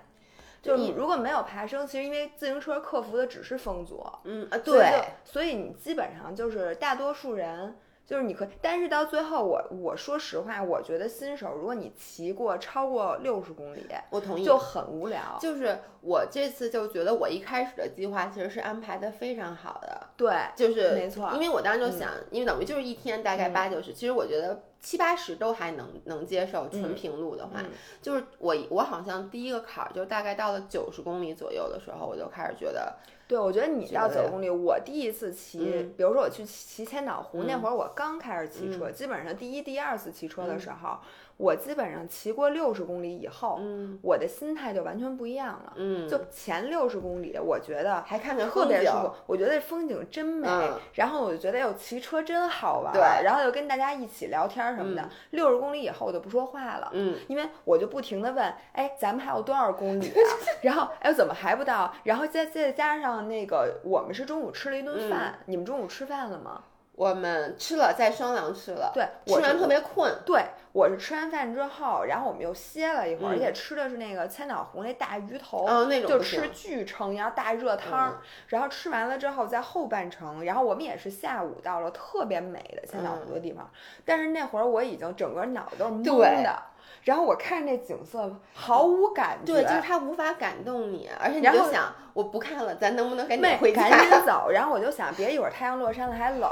[SPEAKER 2] 就是你如果没有爬升，其实因为自行车克服的只是风阻，
[SPEAKER 1] 嗯啊，对，
[SPEAKER 2] 所以你基本上就是大多数人，就是你可以，但是到最后我我说实话，我觉得新手如果你骑过超过六十公里，
[SPEAKER 1] 我同意。
[SPEAKER 2] 就很无聊。
[SPEAKER 1] 就是我这次就觉得我一开始的计划其实是安排的非常好的，
[SPEAKER 2] 对，
[SPEAKER 1] 就是
[SPEAKER 2] 没错。
[SPEAKER 1] 因为我当时就想，因为等于就是一天大概
[SPEAKER 2] 嗯。
[SPEAKER 1] 八九十，其实我觉得七八十都还能能接受，纯
[SPEAKER 2] 嗯
[SPEAKER 1] 平路的话，
[SPEAKER 2] 嗯
[SPEAKER 1] 就是我我好像第一个坎儿就大概到了九十公里左右的时候，我就开始觉得，
[SPEAKER 2] 对，我觉得你到九十公里，我第一次骑，
[SPEAKER 1] 嗯
[SPEAKER 2] 比如说我去骑千岛湖、那
[SPEAKER 1] 嗯
[SPEAKER 2] 会儿，我刚开始骑车，基本上第一、第二次骑车的
[SPEAKER 1] 嗯
[SPEAKER 2] 时候，我基本上骑过六十公里以后，
[SPEAKER 1] 嗯
[SPEAKER 2] 我的心态就完全不一样了。
[SPEAKER 1] 嗯，
[SPEAKER 2] 就前六十公里，我觉得
[SPEAKER 1] 还看
[SPEAKER 2] 着舒服，我觉得风景真美。
[SPEAKER 1] 嗯
[SPEAKER 2] 然后我就觉得，哟，骑车真好玩。
[SPEAKER 1] 对
[SPEAKER 2] 然后又跟大家一起聊天什么的
[SPEAKER 1] 嗯。
[SPEAKER 2] 六十、公里以后我就不说话了。
[SPEAKER 1] 嗯，
[SPEAKER 2] 因为我就不停的问，哎，咱们还有多少公里啊？然后，哎，怎么还不到？然后再再加上那个，我们是中午吃了一
[SPEAKER 1] 嗯
[SPEAKER 2] 顿饭，你们中午吃饭了吗？
[SPEAKER 1] 我们吃了，在双廊吃了，
[SPEAKER 2] 对，
[SPEAKER 1] 吃完特别困，
[SPEAKER 2] 对，我是吃完饭之后，然后我们又歇了一会儿，而
[SPEAKER 1] 嗯。
[SPEAKER 2] 且吃的是那个千岛湖那大鱼头，
[SPEAKER 1] 哦那种
[SPEAKER 2] 就吃巨撑，然后大热汤儿，
[SPEAKER 1] 嗯。
[SPEAKER 2] 然后吃完了之后，在后半程，然后我们也是下午到了特别美的千岛湖的地方，但是那会儿我已经整个脑子都是懵
[SPEAKER 1] 对。
[SPEAKER 2] 的，然后我看那景色毫无感觉，
[SPEAKER 1] 对，就是它无法感动你，而且你就想，我不看了，咱能不能赶紧
[SPEAKER 2] 没
[SPEAKER 1] 回家？
[SPEAKER 2] 赶紧走，然后我就想，别一会儿太阳落山了还冷。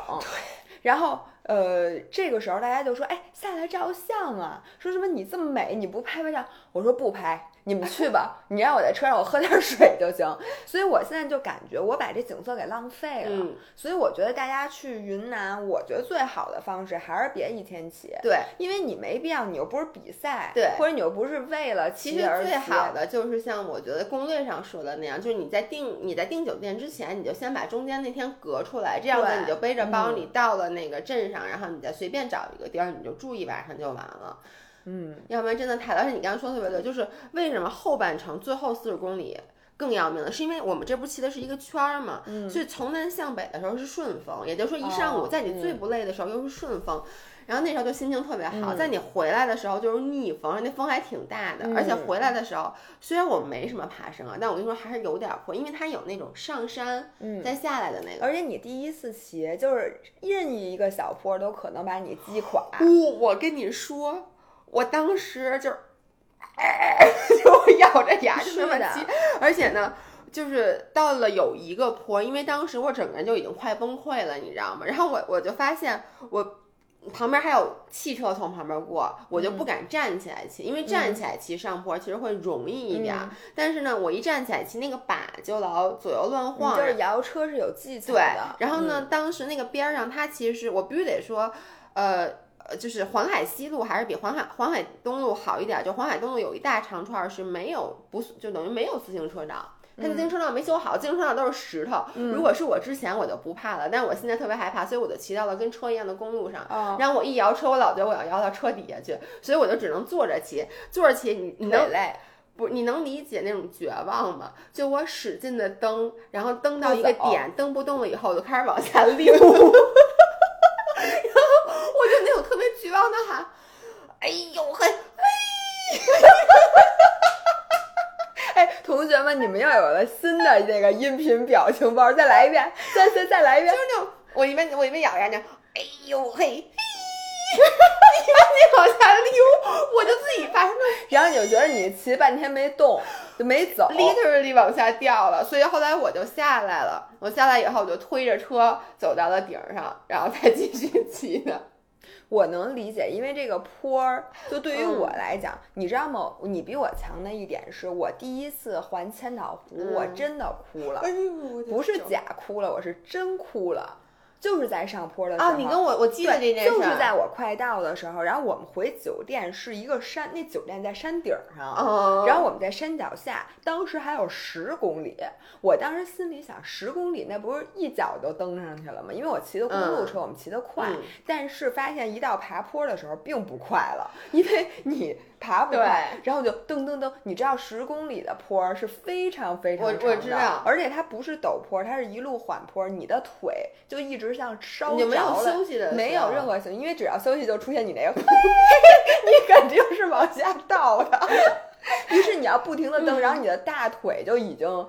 [SPEAKER 2] 然后呃，这个时候大家就说，哎，下来照相啊，说什么你这么美，你不拍拍照？我说不拍，你们去吧，你让我在车上我喝点水就行。所以我现在就感觉我把这景色给浪费了。
[SPEAKER 1] 嗯
[SPEAKER 2] 所以我觉得大家去云南，我觉得最好的方式还是别一天骑。
[SPEAKER 1] 对，
[SPEAKER 2] 因为你没必要，你又不是比赛，
[SPEAKER 1] 对
[SPEAKER 2] 或者你又不是为了
[SPEAKER 1] 其实最好的就是像我觉得攻略上说的那样，就是你在订你在订酒店之前，你就先把中间那天隔出来，这样子你就背着包，
[SPEAKER 2] 嗯
[SPEAKER 1] 你到了那个镇上，然后你再随便找一个地儿，你就住一晚上就完了。
[SPEAKER 2] 嗯，
[SPEAKER 1] 要不然真的太，而且你刚刚说的特别对，就是为什么后半程最后四十公里更要命了，是因为我们这不骑的是一个圈儿嘛，所以从南向北的时候是顺风，也就是说一上午
[SPEAKER 2] 哦
[SPEAKER 1] 在你最
[SPEAKER 2] 嗯
[SPEAKER 1] 不累的时候又是顺风。然后那时候就心情特别好，
[SPEAKER 2] 嗯
[SPEAKER 1] 在你回来的时候就是逆风，那风还挺大的，而且
[SPEAKER 2] 嗯
[SPEAKER 1] 回来的时候虽然我没什么爬升啊，但我跟你说还是有点坡，因为它有那种上山
[SPEAKER 2] 嗯
[SPEAKER 1] 再下来的那个。
[SPEAKER 2] 而且你第一次骑，就是任意一个小坡都可能把你击垮。
[SPEAKER 1] 我我跟你说，我当时就是，就咬着牙就那么骑，而且呢。就是到了有一个坡，因为当时我整个人就已经快崩溃了，你知道吗？然后我我就发现我旁边还有汽车从旁边过，我就不敢站起来骑，因为站起来骑上坡其实会容易一点但是呢，我一站起来骑，那个把就老左右乱晃，
[SPEAKER 2] 就是摇车是有技巧
[SPEAKER 1] 对
[SPEAKER 2] 的。，
[SPEAKER 1] 然后呢，
[SPEAKER 2] 嗯，
[SPEAKER 1] 当时那个边儿上，它其实我必须得说，呃。呃，就是黄海西路还是比黄海黄海东路好一点儿。就黄海东路有一大长串儿是没有不就等于没有自行车道，它的自行车道没修好，自行车道都是石头。如果是我之前我就不怕了，但是我现在特别害怕，所以我就骑到了跟车一样的公路上。
[SPEAKER 2] 哦
[SPEAKER 1] 然后我一摇车，我老觉得我要摇到车底下去，所以我就只能坐着骑。坐着骑，你你能
[SPEAKER 2] 累，
[SPEAKER 1] 不，你能理解那种绝望吗？就我使劲的蹬，然后蹬到一个点，蹬不动了以后，我就开始往下溜，然后我就那种特别绝望的喊：“哎呦嘿！”
[SPEAKER 2] 哎，同学们，你们要有了新的这个音频表情包，再来一遍，再再再来一遍
[SPEAKER 1] 就。是那种我一边我一边咬牙那样，哎呦 嘿，嘿，一边你往下溜，我就自己发生
[SPEAKER 2] 然后你就觉得你骑半天没动，就没走。
[SPEAKER 1] literally 往下掉了，所以后来我就下来了。我下来以后，我就推着车走到了顶上，然后再继续骑的。
[SPEAKER 2] 我能理解，因为这个坡儿，就对于
[SPEAKER 1] 嗯
[SPEAKER 2] 我来讲，你知道吗？你比我强的一点是我第一次环千岛湖，我
[SPEAKER 1] 嗯
[SPEAKER 2] 真的哭了，
[SPEAKER 1] 哎呦，
[SPEAKER 2] 不是假哭了，我是真哭了。就是在上坡的时候。
[SPEAKER 1] 啊，你跟我我记得这
[SPEAKER 2] 对，
[SPEAKER 1] 件事，
[SPEAKER 2] 就是在我快到的时候，然后我们回酒店是一个山，那酒店在山顶上，
[SPEAKER 1] 嗯，
[SPEAKER 2] 然后我们在山脚下，当时还有十公里。我当时心里想，十公里那不是一脚就登上去了吗？因为我骑的公路车，我们骑得快，
[SPEAKER 1] 嗯
[SPEAKER 2] 但是发现一到爬坡的时候并不快了，因为 你爬不快，然后就噔噔噔。你知道十公里的坡是非常非常
[SPEAKER 1] 我
[SPEAKER 2] 长的，
[SPEAKER 1] 我知道
[SPEAKER 2] 而且它不是陡坡，它是一路缓坡，你的腿就一直像烧
[SPEAKER 1] 你没有
[SPEAKER 2] 着了。
[SPEAKER 1] 休息的，
[SPEAKER 2] 没有任何休息，因为只要休息就出现你那个，你肯定是往下倒的。于是你要不停的蹬，然后你的大腿就已经，你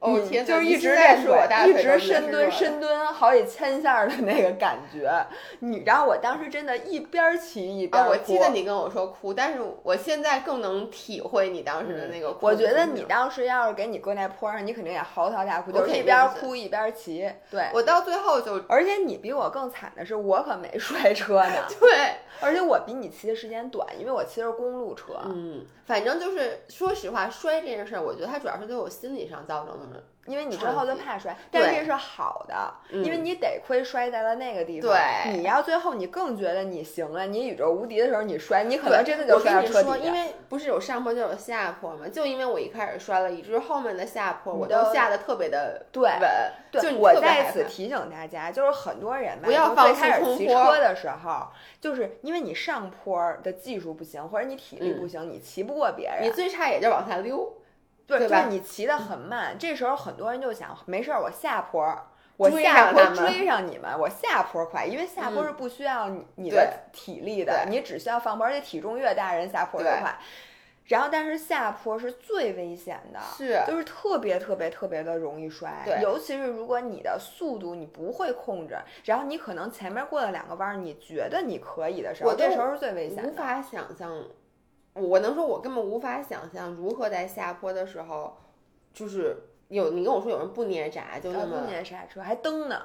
[SPEAKER 1] 哦天
[SPEAKER 2] 就是一直
[SPEAKER 1] 在
[SPEAKER 2] 练
[SPEAKER 1] 说
[SPEAKER 2] 一直深蹲深蹲好几千下儿的那个感觉。你，然后我当时真的一边儿骑一边
[SPEAKER 1] 我记得你跟我说哭，但是我现在更能体会你当时的那个哭
[SPEAKER 2] 我。觉得你当时要是给你搁那坡上，你肯定也嚎啕大哭，就是一边儿哭一边儿骑。对，
[SPEAKER 1] 我到最后就
[SPEAKER 2] 而且你比我更惨的是，我可没摔车呢。
[SPEAKER 1] 对，
[SPEAKER 2] 而且我比你骑的时间短，因为我骑的是公路车。
[SPEAKER 1] 嗯，反正就是说实话，摔这件事儿，我觉得它主要是对我心理上造成的。
[SPEAKER 2] 因为你最后就怕摔，但是这是好的，
[SPEAKER 1] 嗯
[SPEAKER 2] 因为你得亏摔在了那个地方。
[SPEAKER 1] 对
[SPEAKER 2] 你要最后你更觉得你行了，你宇宙无敌的时候你摔，你可能真的就摔到车
[SPEAKER 1] 跟你说，因。为不是有上坡就有下坡嘛，就因为我一开始摔了，以至于后面的下坡我
[SPEAKER 2] 都
[SPEAKER 1] 都下的特别的
[SPEAKER 2] 对
[SPEAKER 1] 稳。就
[SPEAKER 2] 对，
[SPEAKER 1] 你
[SPEAKER 2] 我在此提醒大家，就是很多人吧，
[SPEAKER 1] 不要
[SPEAKER 2] 就
[SPEAKER 1] 放弃
[SPEAKER 2] 最开始骑车的时候，就是因为你上坡的技术不行，或者你体力不行，你骑不过别人。
[SPEAKER 1] 你最差也就往下溜。
[SPEAKER 2] 对，
[SPEAKER 1] 对吧
[SPEAKER 2] 就是你骑得很慢，这时候很多人就想，没事儿，我下坡儿，我下坡追上你们，我下坡快，因为下坡
[SPEAKER 1] 嗯
[SPEAKER 2] 是不需要你的体力的，
[SPEAKER 1] 对
[SPEAKER 2] 你只需要放坡，而且体重越大，人下坡越快。然后，但是下坡是最危险的，
[SPEAKER 1] 是
[SPEAKER 2] 就是特别特别特别的容易摔，
[SPEAKER 1] 对
[SPEAKER 2] 尤其是如果你的速度你不会控制，然后你可能前面过了两个弯儿，你觉得你可以的时候，
[SPEAKER 1] 我
[SPEAKER 2] 这时候是最危险的。
[SPEAKER 1] 无法想象，我能说，我根本无法想象如何在下坡的时候，就是有你跟我说有人不捏闸，就那么
[SPEAKER 2] 不，捏刹车还蹬呢，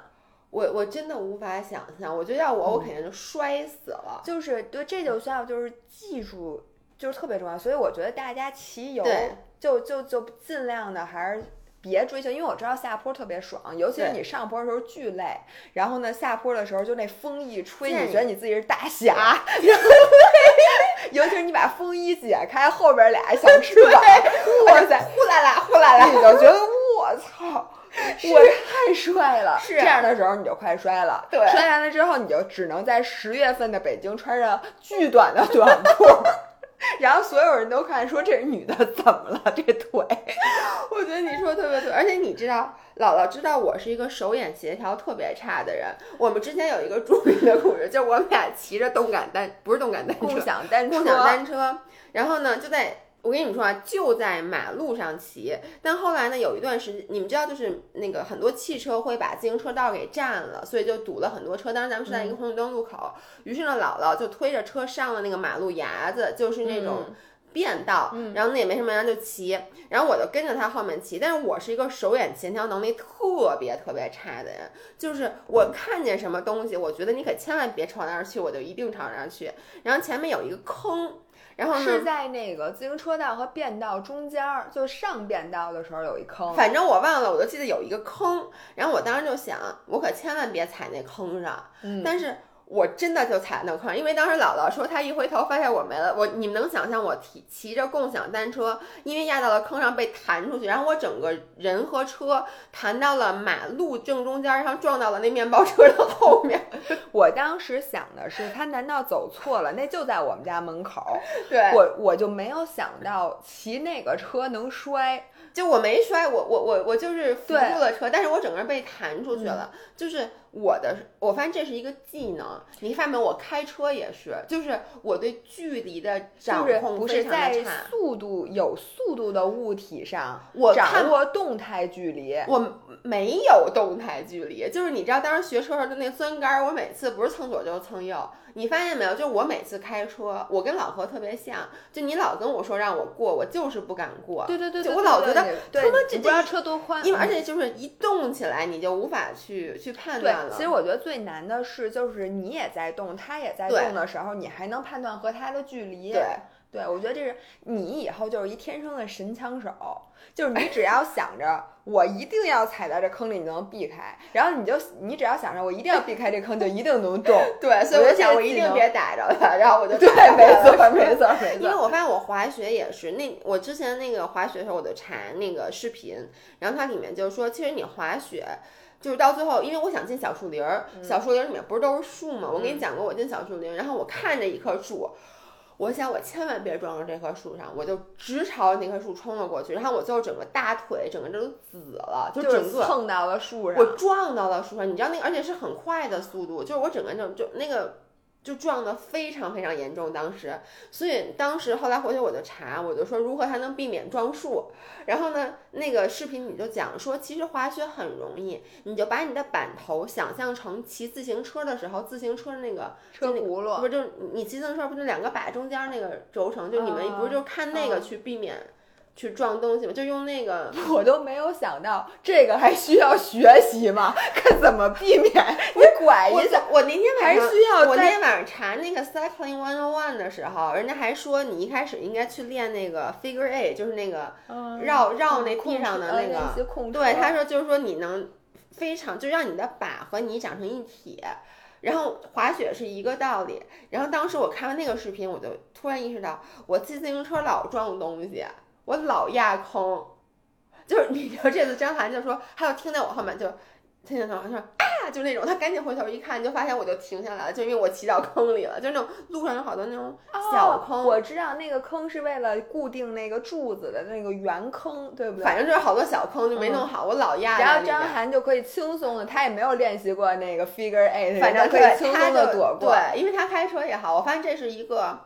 [SPEAKER 1] 我我真的无法想象。我觉得要我，我肯定就摔死了。
[SPEAKER 2] 就是对，这就需要就是技术，就是特别重要。所以我觉得大家骑游
[SPEAKER 1] 对
[SPEAKER 2] 就就就尽量的还是别追求，因为我知道下坡特别爽，尤其是你上坡的时候巨累，然后呢下坡的时候就那风一吹，你觉得你自己是大侠，尤其是你把风衣解开，后边俩小翅膀，哇塞，
[SPEAKER 1] 呼啦啦，呼啦啦，
[SPEAKER 2] 你就觉得我操。我太帅了，
[SPEAKER 1] 是
[SPEAKER 2] 这样的时候你就快摔了。
[SPEAKER 1] 对
[SPEAKER 2] 摔完了之后，你就只能在十月份的北京穿着巨短的短裤，然后所有人都看说这是女的怎么了？这腿，
[SPEAKER 1] 我觉得你说的特别对，而且你知道，姥姥知道我是一个手眼协调特别差的人。我们之前有一个著名的故事，就是我们俩骑着动感单，不是动感单车，
[SPEAKER 2] 共享单车，
[SPEAKER 1] 共享单车，然后呢就在。我跟你们说啊，就在马路上骑，但后来呢，有一段时间，你们知道，就是那个很多汽车会把自行车道给占了，所以就堵了很多车。当时咱们是在一个红绿灯路口，于是呢，姥姥就推着车上了那个马路牙子，就是那种
[SPEAKER 2] 嗯。
[SPEAKER 1] 便道，
[SPEAKER 2] 嗯。
[SPEAKER 1] 然后那也没什么人就骑，然后我就跟着他后面骑，但是我是一个手眼协调能力特别特别差的人，就是我看见什么东西，我觉得你可千万别朝那儿去，我就一定朝那儿去。然后前面有一个坑，然后
[SPEAKER 2] 是，在那个自行车道和便道中间儿，就上便道的时候有一坑。
[SPEAKER 1] 反正我忘了，我就记得有一个坑，然后我当时就想，我可千万别踩那坑上，
[SPEAKER 2] 嗯，
[SPEAKER 1] 但是。我真的就踩那坑，因为当时姥姥说她一回头发现我没了，我你们能想象我骑骑着共享单车，因为压到了坑上被弹出去，然后我整个人和车弹到了马路正中间，然后撞到了那面包车的后面。
[SPEAKER 2] 我当时想的是，他难道走错了？那就在我们家门口。
[SPEAKER 1] 对
[SPEAKER 2] 我我就没有想到骑那个车能摔。
[SPEAKER 1] 就我没摔，我我我我就是扶住了车，但是我整个人被弹出去了。就是我的，我发现这是一个技能。你发现没有？我开车也是，就是我对距离的掌
[SPEAKER 2] 就是
[SPEAKER 1] 控
[SPEAKER 2] 不是在。速度有速度的物体上，
[SPEAKER 1] 我看
[SPEAKER 2] 掌握动态距离。
[SPEAKER 1] 我没有动态距离，就是你知道当时学车时候的那钻杆儿，我每次不是蹭左就是蹭右。你发现没有？就是我每次开车，我跟老何特别像，就你老跟我说让我过，我就是不敢过。
[SPEAKER 2] 对对对对，
[SPEAKER 1] 就我老觉得
[SPEAKER 2] 对
[SPEAKER 1] 他妈这
[SPEAKER 2] 你不知道车多宽，
[SPEAKER 1] 因为而
[SPEAKER 2] 嗯
[SPEAKER 1] 且就是一动起来，你就无法去去判断了。，
[SPEAKER 2] 其实我觉得最难的是，就是你也在动，他也在动的时候，你还能判断和他的距离。
[SPEAKER 1] 对
[SPEAKER 2] 对，我觉得这是你以后就是一天生的神枪手，就是你只要想着我一定要踩在这坑里，你能避开，然后你就你只要想着我一定要避开这坑，就一定能中。
[SPEAKER 1] 对，所以
[SPEAKER 2] 我
[SPEAKER 1] 想我一定别 逮着他，然后我就
[SPEAKER 2] 对，没错，没错，没
[SPEAKER 1] 因为。我发现我滑雪也是，那我之前那个滑雪的时候，我就查那个视频，然后它里面就是说，其实你滑雪。就是到最后，因为我想进小树林儿，小树林儿里面不是都是树吗？我跟你讲过，我进小树林，然后我看着一棵树，我想我千万别撞到这棵树上，我就直朝那棵树冲了过去，然后我最后整个大腿整个都紫了，就整
[SPEAKER 2] 是
[SPEAKER 1] 个
[SPEAKER 2] 蹭到了树上，
[SPEAKER 1] 我撞到了树上，你知道那个，而且是很快的速度，就是我整个就就那个就撞得非常非常严重，当时，所以当时后来回去我就查，我就说如何才能避免撞树，然后呢，那个视频你就讲说，其实滑雪很容易，你就把你的板头想象成骑自行车的时候，自行车的那个
[SPEAKER 2] 车轱辘
[SPEAKER 1] 不是就你骑自行车不就两个把中间那个轴承，就你们
[SPEAKER 2] 啊
[SPEAKER 1] 不是就看那个
[SPEAKER 2] 啊
[SPEAKER 1] 去避免去撞东西吗？就用那个。
[SPEAKER 2] 我都没有想到这个还需要学习吗？看怎么避免？你拐一下，
[SPEAKER 1] 我那天晚
[SPEAKER 2] 还
[SPEAKER 1] 上
[SPEAKER 2] 需要
[SPEAKER 1] 我那天晚上查那个 Cycling One on One 的时候，人家还说你一开始应该去练那个 Figure Eight，就是那个绕绕那地上的那个。对，他说就是说你能非常就让你的把和你长成一体。然后滑雪是一个道理。然后当时我看完那个视频，我就突然意识到，我骑自行车老撞东西，我老压坑。就是你知道这次张涵就说，他就听在我后面就听见他说啊，就那种，他赶紧回头一看，就发现我就停下来了，就因为我骑到坑里了，就那种路上有好多那种小坑，
[SPEAKER 2] 哦。我知道那个坑是为了固定那个柱子的那个圆坑，对不对？
[SPEAKER 1] 反正就是好多小坑就没弄好，我老压在
[SPEAKER 2] 然后张。涵就可以轻松的，他也没有练习过那个 figure eight，
[SPEAKER 1] 反正
[SPEAKER 2] 可以轻松的躲过。
[SPEAKER 1] 对，因为他开车也好，我发现这是一个，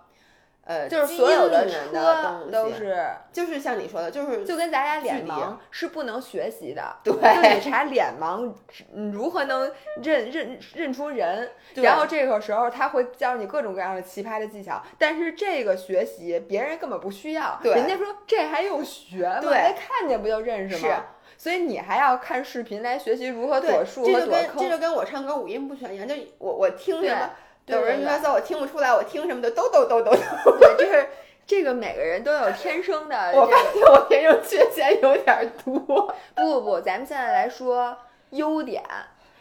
[SPEAKER 1] 呃，
[SPEAKER 2] 就是所有的车，都是，
[SPEAKER 1] 就是像你说的，就是
[SPEAKER 2] 就跟咱俩脸盲是不能学习的。
[SPEAKER 1] 对
[SPEAKER 2] 就你查脸盲，嗯如何能认认认出人？然后这个时候他会教你各种各样的奇葩的技巧，但是这个学习别人根本不需要，
[SPEAKER 1] 对
[SPEAKER 2] 人家说这还用学吗？
[SPEAKER 1] 对
[SPEAKER 2] 那看见不就认识吗？
[SPEAKER 1] 是
[SPEAKER 2] 所以你还要看视频来学习如何
[SPEAKER 1] 对
[SPEAKER 2] 躲，树
[SPEAKER 1] 这就跟这
[SPEAKER 2] 和躲坑。
[SPEAKER 1] 就跟我唱歌五音不全一样，就我我听
[SPEAKER 2] 对
[SPEAKER 1] 什么，有人说说我听不出来，我听什么的都都都都都。
[SPEAKER 2] 对，就是这个每个人都有天生的这个。
[SPEAKER 1] 我发现我天生缺陷有点多。
[SPEAKER 2] 不不不，咱们现在来说优点。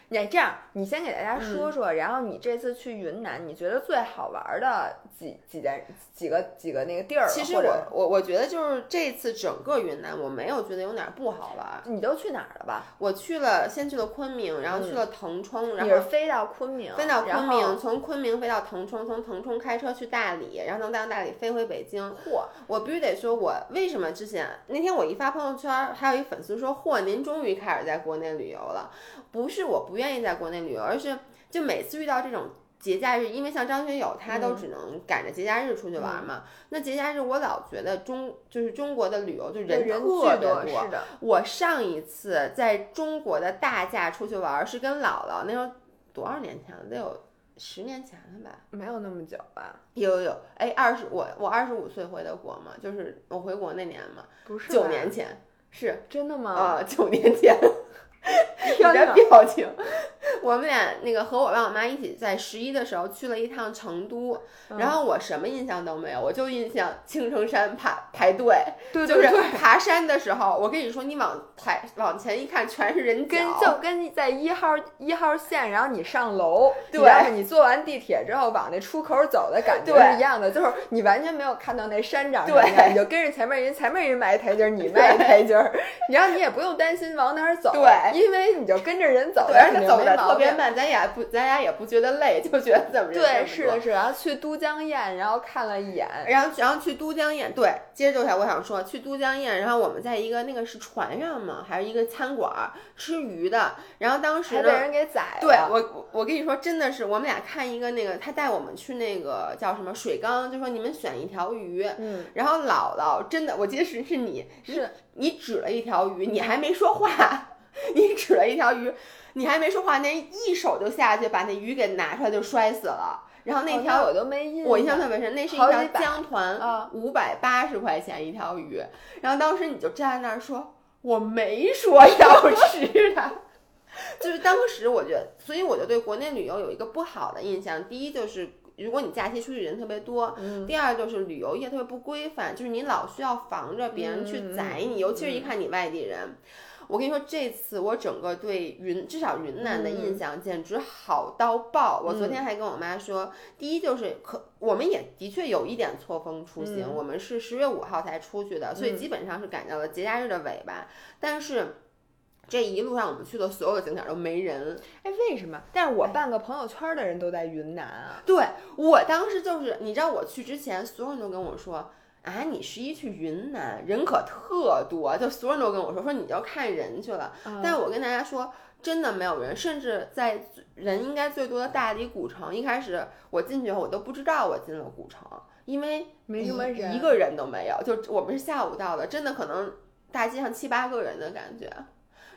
[SPEAKER 2] 你这样，你先给大家
[SPEAKER 1] 嗯
[SPEAKER 2] 说说，然后你这次去云南，你觉得最好玩的几几件几个几个那个地儿？
[SPEAKER 1] 其实我我我觉得就是这次整个云南，我没有觉得有哪儿不好玩。
[SPEAKER 2] 你都去哪儿了吧？
[SPEAKER 1] 我去了，先去了昆明，然后去了腾冲，然后
[SPEAKER 2] 飞到昆明，
[SPEAKER 1] 飞到昆明，从昆明飞到腾冲，从腾冲开车去大理，然后从大理飞回北京。
[SPEAKER 2] 嚯，
[SPEAKER 1] 我必须得说，我为什么之前那天我一发朋友圈，还有一粉丝说：“嚯，您终于开始在国内旅游了。”不是我不愿意在国内旅游，而是就每次遇到这种节假日，因为像张学友他都
[SPEAKER 2] 嗯
[SPEAKER 1] 只能赶着节假日出去玩嘛。那节假日我老觉得中就是中国的旅游就人
[SPEAKER 2] 人
[SPEAKER 1] 特别
[SPEAKER 2] 巨多，是的，
[SPEAKER 1] 我上一次在中国的大假出去玩是跟姥姥，那时候多少年前了？得有十年前了吧？
[SPEAKER 2] 没有那么久吧？
[SPEAKER 1] 有有有，哎，二十我我二十五岁回的国嘛，就是我回国那年嘛，
[SPEAKER 2] 不是
[SPEAKER 1] 九年前是
[SPEAKER 2] 真的吗？
[SPEAKER 1] 啊，九年前。你
[SPEAKER 2] 天
[SPEAKER 1] 的表情，我们俩那个和我爸我妈一起在十一的时候去了一趟成都，
[SPEAKER 2] 嗯。
[SPEAKER 1] 然后我什么印象都没有，我就印象青城山排排队，就是
[SPEAKER 2] 对对。对，
[SPEAKER 1] 爬山的时候，我跟你说，你往排往前一看，全是人
[SPEAKER 2] 跟
[SPEAKER 1] 脚，
[SPEAKER 2] 就跟在一号一号线，然后你上楼，
[SPEAKER 1] 对。
[SPEAKER 2] 然后你坐完地铁之后往那出口走的感觉是一样的，就是你完全没有看到那山长什么样，你就跟着前面人，前面人迈一台阶，你迈一台阶儿，然后你也不用担心往哪儿走，
[SPEAKER 1] 对。
[SPEAKER 2] 因为你就跟着人走，
[SPEAKER 1] 对，而且走的。特别慢，咱也不，咱俩也不觉得累，就觉得怎么人这
[SPEAKER 2] 对，是的，是的，然后去都江堰，然后看了一眼，
[SPEAKER 1] 然后然后去都江堰，对，接着我想说去都江堰，然后我们在一个那个是船上嘛，还是一个餐馆儿吃鱼的，然后当时
[SPEAKER 2] 还被。人给宰了。
[SPEAKER 1] 对我，我我跟你说，真的是我们俩看一个那个，他带我们去那个叫什么水缸，就说你们选一条鱼，
[SPEAKER 2] 嗯，
[SPEAKER 1] 然后姥姥真的，我记得是是你，
[SPEAKER 2] 是。
[SPEAKER 1] 你指了一条鱼，你还没说话，你指了一条鱼，你还没说话，那一手就下去把那鱼给拿出来就摔死了。然后那
[SPEAKER 2] 哦
[SPEAKER 1] 条、
[SPEAKER 2] 我都没印象，
[SPEAKER 1] 我印象特别深，那是一条江团
[SPEAKER 2] 啊，
[SPEAKER 1] 五百八十块钱一条鱼。然后当时你就站在那儿说，我没说要吃它。就是当时我觉得，所以我就对国内旅游有一个不好的印象。第一就是如果你假期出去人特别多，
[SPEAKER 2] 嗯
[SPEAKER 1] 第二就是旅游业特别不规范，就是你老需要防着别人去宰你，尤其是一看你外地人。我跟你说，这次我整个对云至少云南的印象简直好到爆。我昨天还跟我妈说，第一就是可我们也的确有一点错峰出行，我们是十月五号才出去的，所以基本上是赶到了节假日的尾巴，但是。这一路上我们去的所有的景点都没人，
[SPEAKER 2] 哎，为什么？但是我半个朋友圈的人都在云南啊。
[SPEAKER 1] 对我当时就是，你知道我去之前，所有人都跟我说啊，你十一去云南人可特多，就所有人都跟我说说你就看人去了。但是我跟大家说，真的没有人，甚至在人应该最多的大理古城，一开始我进去后我都不知道我进了古城，因为
[SPEAKER 2] 没什么人
[SPEAKER 1] 一个人都没有。就我们是下午到的，真的可能大街上七八个人的感觉。